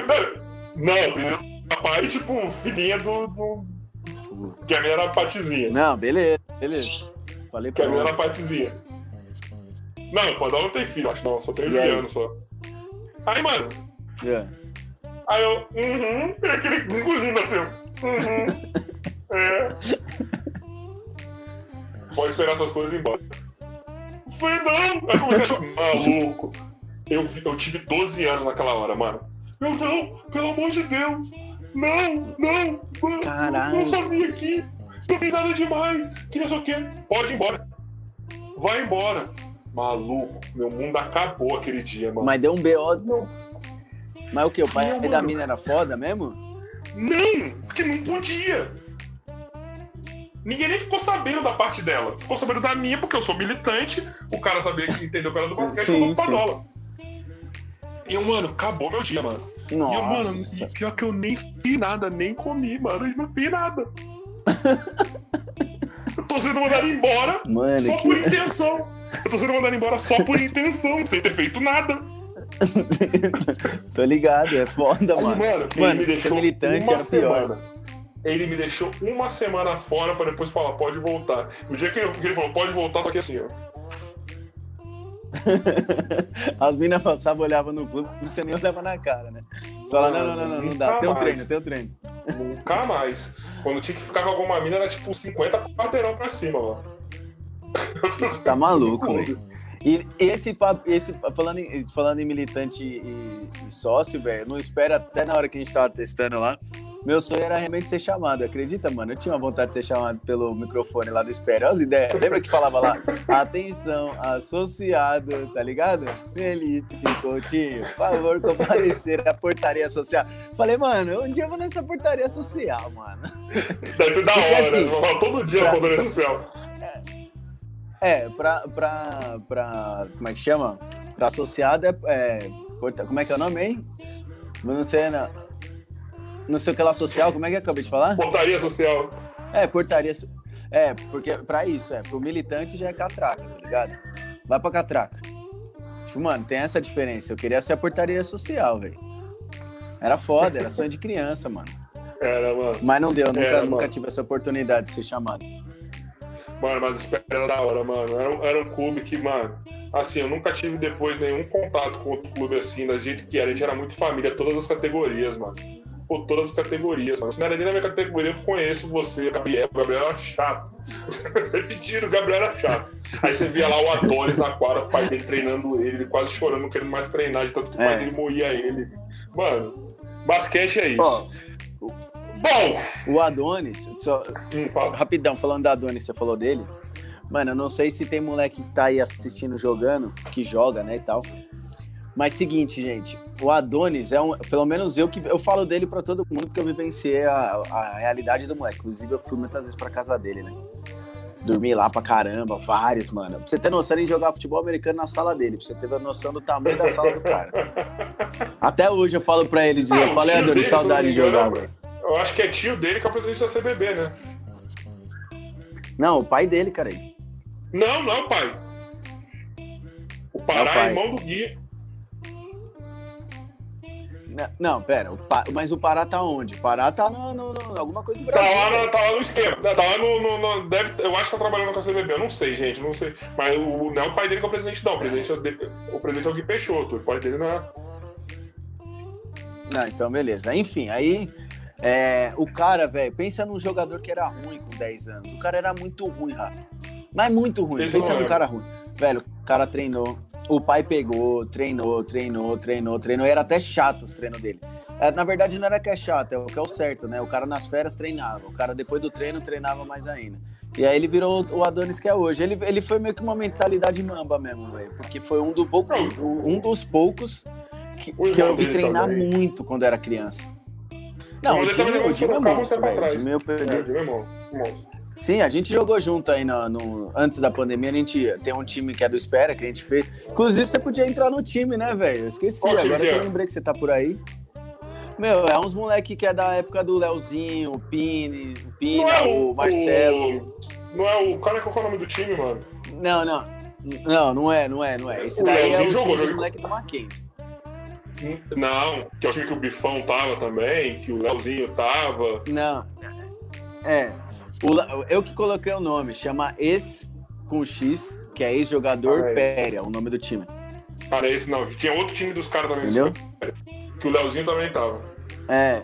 não, princesinha do papai, tipo, filhinha do, do que a minha era a patizinha. Não, beleza, beleza. Falei Que a minha era a patizinha. Não, o Padrão não tem filho, acho não, só tem o? Juliano só. Aí, mano, É. Aí eu, uhum, e aquele engolindo assim, uhum, é. Pode esperar suas coisas ir embora. Falei, não. Aí comecei a chorar. Maluco. Eu, eu tive 12 anos naquela hora, mano. Eu não, pelo amor de Deus. Não, não, não. Caralho. Não sabia aqui. Não fiz nada demais. Que não sei o quê. Pode ir embora. Vai embora. Maluco, meu mundo acabou aquele dia, mano. Mas deu um BO. Não. Mas o que? O pai Sim, da mina era foda mesmo? Não, porque não podia. Ninguém nem ficou sabendo da parte dela. Ficou sabendo da minha, porque eu sou militante. O cara sabia que entendeu que era do basquete Sim, e eu sim. dólar. E eu, mano, acabou meu dia, mano. Nossa. E eu, mano, e pior que eu nem fiz nada, nem comi, mano. Eu não fiz nada. eu tô sendo mandado embora Mano, só que... por intenção. Eu tô sendo mandado embora só por intenção, sem ter feito nada. Tô ligado, é foda, Aí, mano. mano, ele Mano, me deixou militante uma era pior. semana. Ele me deixou uma semana fora pra depois falar, pode voltar. No dia que ele, que ele falou, pode voltar, tá aqui assim, ó. As minas passavam, olhavam no clube, você nem olhava na cara, né? Só lá, não, não, não, não, não dá. Tem um treino, tem um treino. Nunca mais. Quando tinha que ficar com alguma mina, era tipo 50 quarteirão pra cima, ó. Você tá maluco, velho. E esse papo, esse, falando, em, falando em militante e, e sócio, velho, não espera até na hora que a gente tava testando lá. Meu sonho era realmente ser chamado, acredita, mano? Eu tinha uma vontade de ser chamado pelo microfone lá do Espera. Olha as ideias. Lembra que falava lá? Atenção, associado, tá ligado? Felipe Coutinho, por favor, comparecer à portaria social. Falei, mano, um dia eu vou nessa portaria social, mano. Deve ser da hora, assim, né? Todo dia pra- na Poder Social. É, pra, pra, pra. Como é que chama? Pra associado é. é como é que é o nome aí? Não sei, não. Não sei o que lá social, como é que eu acabei de falar? Portaria Social. É, portaria. É, porque pra isso, é. Pro militante já é catraca, tá ligado? Vai pra catraca. Tipo, mano, tem essa diferença. Eu queria ser a portaria social, velho. Era foda, era sonho de criança, mano. Era, mano. Mas não deu, nunca, É, nunca tive essa oportunidade de ser chamado. Mano, mas o Espera era da hora, mano. Era, um- era um clube que, mano, assim, eu nunca tive depois nenhum contato com outro clube assim, da jeito que era. A gente era muito família, todas as categorias, mano. Pô, todas as categorias, mano. Se não era nem na minha categoria, eu conheço você, Gabriel. O Gabriel era chato. Repetindo, o Gabriel era chato. Aí você via lá o Adonis na quadra, o pai dele treinando ele, ele quase chorando, não querendo mais treinar, de tanto que o pai É. dele moía ele. Mano, basquete é isso. Ó, Bom, o Adonis, só, hum. Rapidão, falando da Adonis, você falou dele. Mano, eu não sei se tem moleque que tá aí assistindo jogando, que joga, né, e tal. Mas seguinte, gente, o Adonis é um, pelo menos eu que eu falo dele pra todo mundo porque eu vivenciei a, a realidade do moleque. Inclusive eu fui muitas vezes pra casa dele, né? Dormi lá pra caramba, vários, mano. Pra você ter noção, ele jogava futebol americano na sala dele, pra você ter a noção do tamanho da sala do cara. Até hoje eu falo pra ele, dizer, eu falei, Adonis, saudade de jogar, é- velho. Eu acho que é tio dele que é o presidente da CBB, né? Não, o pai dele, cara. Não, não é o pai. O Pará É é irmão do Gui. Não, Não, pera, o Pa- mas o Pará tá onde? O Pará tá no, no- no- alguma coisa do Tá Brasil. lá, velho. no, tá lá no esquema. Tá lá no. no- deve, eu acho que tá trabalhando com a CBB. Eu não sei, gente. Não sei. Mas o, não é o pai dele que é o presidente, não. O presidente é o, o, presidente é o Gui Peixoto. O pai dele não é. Não, então beleza. Enfim, aí é, o cara, velho, pensa num jogador que era ruim com 10 anos. O cara era muito ruim, Rafa. Mas muito ruim. Esse pensa num lembro. cara ruim. Velho, o cara treinou. O pai pegou, treinou, treinou, treinou, treinou. E era até chato os treinos dele. É, na verdade, não era que é chato, é o que é o certo, né? O cara nas férias treinava. O cara depois do treino treinava mais ainda. E aí ele virou o Adonis que é hoje. Ele, ele foi meio que uma mentalidade mamba mesmo, velho. Porque foi um, do pouco, um dos poucos que, que eu vi treinar também. muito quando era criança. Não, o também o time é monstro, velho. O time eu É, perdi. meu irmão. Monstro. Sim, a gente jogou junto aí no, no- antes da pandemia. A gente tem um time que é do Espera, que a gente fez. Inclusive, você podia entrar no time, né, velho? Eu esqueci, Qual agora que eu é? lembrei que você tá por aí. Meu, é uns moleque que é da época do Leozinho, o Pini, o Não é o, Marcelo. o- Não é o. Cara, qual que é o nome do time, mano? Não, não. Não, não é, não é, não é. Esse O daí é Leozinho o jogou, time dos jogou. moleque do Mackenzie. Não, que é o time que o Bifão tava também, que o Leozinho tava. Não. É. O eu que coloquei o nome, chama ex com X, que é ex-jogador Ah, é Péria, o nome do time. Cara, esse não. Tinha outro time dos caras também. Entendeu? Que o Leozinho também tava. É.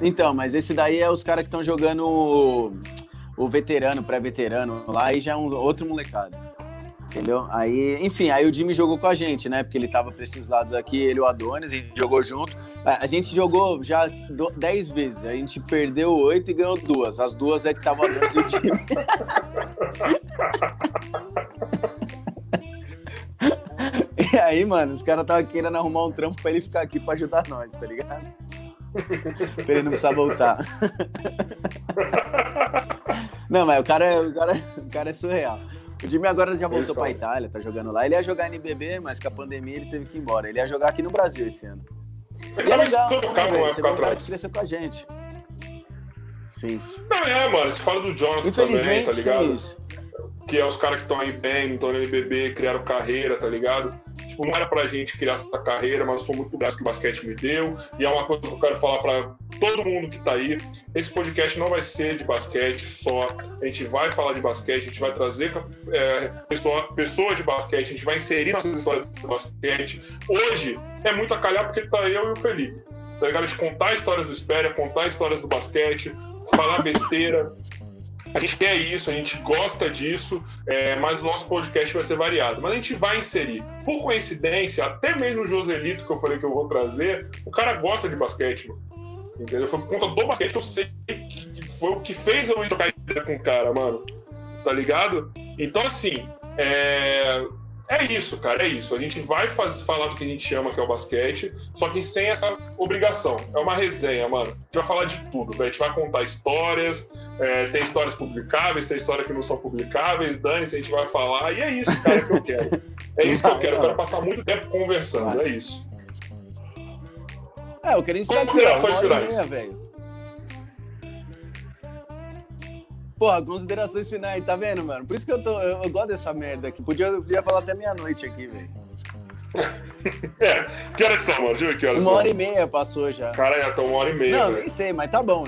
Então, mas esse daí é os caras que estão jogando o, o veterano, pré-veterano lá, e já é um outro molecado. Entendeu? Aí, enfim, aí o Jimmy jogou com a gente, né? Porque ele tava pra esses lados aqui, ele e o Adonis, a gente jogou junto. A gente jogou já 10 vezes, a gente perdeu oito e ganhou duas. As duas é que tava Adonis e o Jimmy. e aí, mano, os caras estavam querendo arrumar um trampo pra ele ficar aqui pra ajudar nós, tá ligado? pra ele não precisar voltar. não, mas o cara, o, cara, o cara é surreal. O Jimmy agora já voltou pra Itália, tá jogando lá. Ele ia jogar NBB, mas com a pandemia ele teve que ir embora. Ele ia jogar aqui no Brasil esse ano. Ele é legal, né, você é um cara que cresceu com a gente. Sim. Não, é, mano, você fala do Jonathan também, tá ligado? Que é os caras que estão aí bem, estão no NBB, criaram carreira, tá ligado? Tipo, não era pra gente criar essa carreira, mas eu sou muito grato que o basquete me deu. E é uma coisa que eu quero falar pra todo mundo que tá aí. Esse podcast não vai ser de basquete só. A gente vai falar de basquete, a gente vai trazer é, pessoa, pessoas de basquete, a gente vai inserir nossas histórias de basquete. Hoje é muito a calhar porque tá eu e o Felipe. Tá ligado? De contar histórias do Espéria, contar histórias do basquete, falar besteira. A gente quer isso, a gente gosta disso, é, mas o nosso podcast vai ser variado. Mas a gente vai inserir. Por coincidência, até mesmo o Joselito, que eu falei que eu vou trazer, o cara gosta de basquete, mano. Entendeu? Foi por conta do basquete que eu sei que foi o que fez eu ir trocar ideia com o cara, mano. Tá ligado? Então, assim, é é isso, cara, é isso. A gente vai fazer, falar do que a gente ama, que é o basquete, só que sem essa obrigação. É uma resenha, mano. A gente vai falar de tudo, velho. A gente vai contar histórias, é, tem histórias publicáveis, tem histórias que não são publicáveis, dane-se, a gente vai falar. E é isso, cara, que eu quero. É isso que eu quero. Eu quero passar muito tempo conversando, é isso. É, eu queria estar aqui, ó, velho. Porra, considerações finais, tá vendo, mano? Por isso que eu, tô, eu, eu gosto dessa merda aqui. Podia, podia falar até meia-noite aqui, velho. é, que horas são, mano? Deixa eu ver que horas Uma são. hora e meia passou já. Cara, já tô uma hora e meia. Não, véio. nem sei, mas tá bom.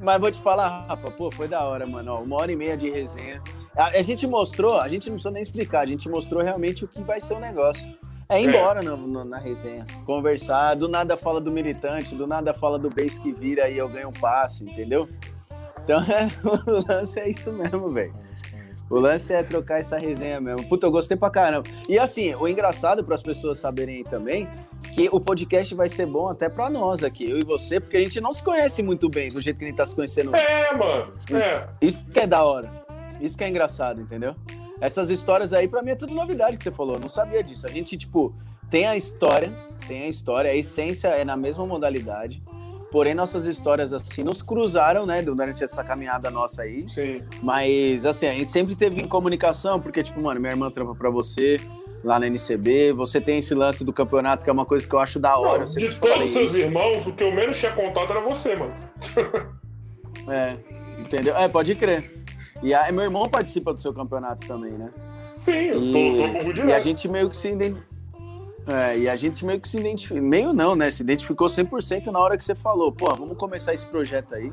Mas vou te falar, Rafa, pô, foi da hora, mano. Ó, uma hora e meia de resenha. A, a, gente mostrou, a gente não precisa nem explicar, a gente mostrou realmente o que vai ser o negócio. É ir é. embora no, no, na resenha, conversar, do nada fala do militante, do nada fala do base que vira e eu ganho um passe, entendeu? Então, é, o lance é isso mesmo, velho. O lance é trocar essa resenha mesmo. Puta, eu gostei pra caramba. E assim, o engraçado para as pessoas saberem também, que o podcast vai ser bom até para nós aqui, eu e você, porque a gente não se conhece muito bem do jeito que a gente tá se conhecendo. É, mano. É. Isso que é da hora. Isso que é engraçado, entendeu? Essas histórias aí, para mim, é tudo novidade que você falou. Eu não sabia disso. A gente, tipo, tem a história, tem a história, a essência é na mesma modalidade. Porém, nossas histórias, assim, nos cruzaram, né, durante essa caminhada nossa aí. Sim. Mas, assim, a gente sempre teve em comunicação, porque, tipo, mano, minha irmã trampa pra você lá na NCB, você tem esse lance do campeonato, que é uma coisa que eu acho da hora. Não, de todos os seus irmãos, o que eu menos tinha contato era você, mano. é, entendeu? É, pode crer. E a, meu irmão participa do seu campeonato também, né? Sim, eu tô, tô com E a gente meio que se identifica é, e a gente meio que se identificou, meio não, né? Se identificou 100% na hora que você falou, pô, vamos começar esse projeto aí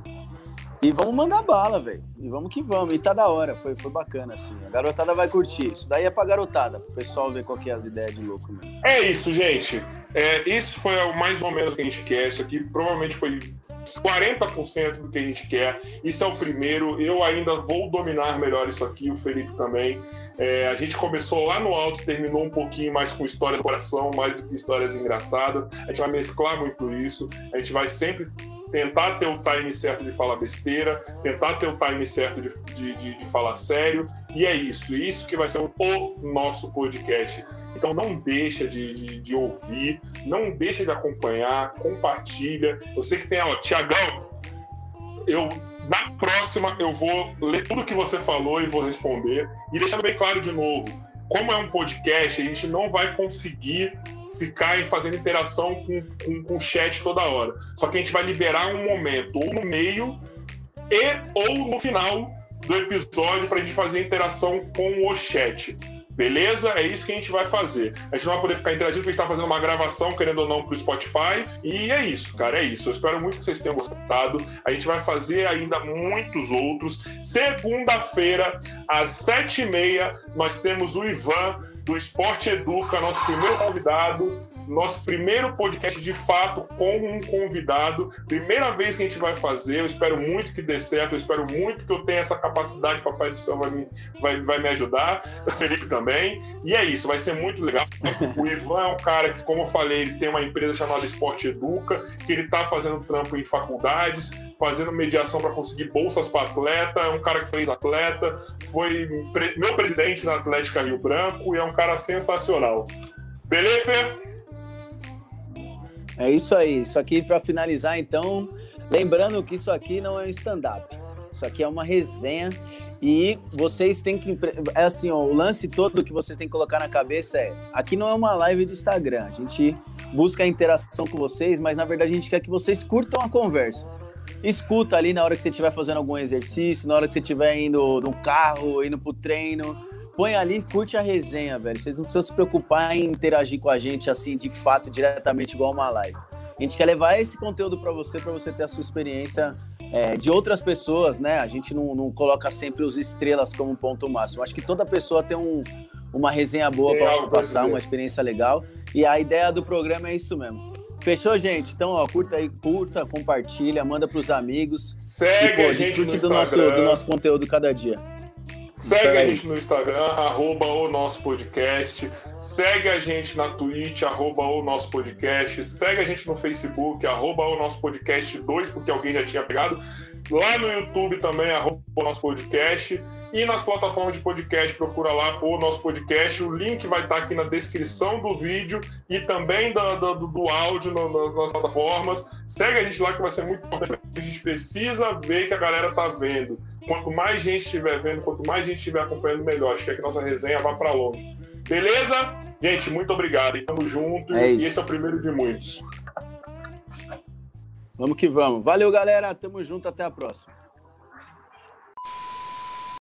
e vamos mandar bala, velho. E vamos que vamos. E tá da hora, foi, foi bacana, assim. A garotada vai curtir. Isso daí é pra garotada, pro pessoal ver qual que é as ideias de louco mesmo. É isso, gente. É, isso foi mais ou menos o que a gente quer. Isso aqui provavelmente foi 40% do que a gente quer. Isso é o primeiro. Eu ainda vou dominar melhor isso aqui, o Felipe também. É, a gente começou lá no alto, terminou um pouquinho mais com histórias do coração, mais do que histórias engraçadas. A gente vai mesclar muito isso. A gente vai sempre tentar ter o time certo de falar besteira, tentar ter o time certo de, de, de, de falar sério. E é isso. Isso que vai ser o nosso podcast. Então não deixa de, de, de, ouvir, não deixa de acompanhar, compartilha. Eu sei que tem, ó, Tiagão, eu na próxima eu vou ler tudo que você falou e vou responder. E deixando bem claro de novo, como é um podcast, a gente não vai conseguir ficar fazendo interação com, com, com o chat toda hora. Só que a gente vai liberar um momento, ou no meio e ou no final do episódio, para a gente fazer interação com o chat. Beleza? É isso que a gente vai fazer. A gente não vai poder ficar interagindo porque a gente tá fazendo uma gravação, querendo ou não, pro Spotify. E é isso, cara, é isso. Eu espero muito que vocês tenham gostado. A gente vai fazer ainda muitos outros. Segunda-feira, às sete e meia, nós temos o Ivan do Esporte Educa, nosso primeiro convidado. Nosso primeiro podcast de fato com um convidado. Primeira vez que a gente vai fazer. Eu espero muito que dê certo. Eu espero muito que eu tenha essa capacidade. Papai do céu vai me, vai, vai me ajudar. O Felipe também. E é isso, vai ser muito legal. O Ivan é um cara que, como eu falei, ele tem uma empresa chamada Esporte Educa, que ele está fazendo trampo em faculdades, fazendo mediação para conseguir bolsas para atleta. É um cara que fez atleta, foi meu presidente na Atlética Rio Branco e é um cara sensacional. Beleza, Fê? É isso aí. Isso aqui para finalizar, então, lembrando que isso aqui não é um stand-up. Isso aqui é uma resenha e vocês têm que. É assim, ó, o lance todo que vocês têm que colocar na cabeça é: aqui não é uma live de Instagram. A gente busca a interação com vocês, mas na verdade a gente quer que vocês curtam a conversa. Escuta ali na hora que você estiver fazendo algum exercício, na hora que você estiver indo no carro, indo pro treino põe ali, curte a resenha, velho. Vocês não precisam se preocupar em interagir com a gente assim, de fato, diretamente igual uma live. A gente quer levar esse conteúdo para você, para você ter a sua experiência é, de outras pessoas, né? A gente não, não coloca sempre os estrelas como ponto máximo. Acho que toda pessoa tem um, uma resenha boa para passar, uma experiência legal. E a ideia do programa é isso mesmo. Fechou, gente? Então, ó, curta aí, curta, compartilha, manda pros amigos. Segue e, pô, a gente no do nosso, do nosso conteúdo cada dia. Segue a gente no Instagram, arroba o nosso podcast. Segue a gente na Twitch, arroba o nosso podcast. Segue a gente no Facebook, arroba o nosso podcast 2, porque alguém já tinha pegado. Lá no YouTube também, arroba o nosso podcast. E nas plataformas de podcast, procura lá o nosso podcast. O link vai estar aqui na descrição do vídeo e também do, do, do áudio no, nas plataformas. Segue a gente lá que vai ser muito importante. A gente precisa ver que a galera tá vendo. Quanto mais gente estiver vendo, quanto mais gente estiver acompanhando, melhor. Acho que, é que nossa resenha vá para longe. Beleza? Gente, muito obrigado. E tamo junto. É e esse é o primeiro de muitos. Vamos que vamos. Valeu, galera. Tamo junto. Até a próxima.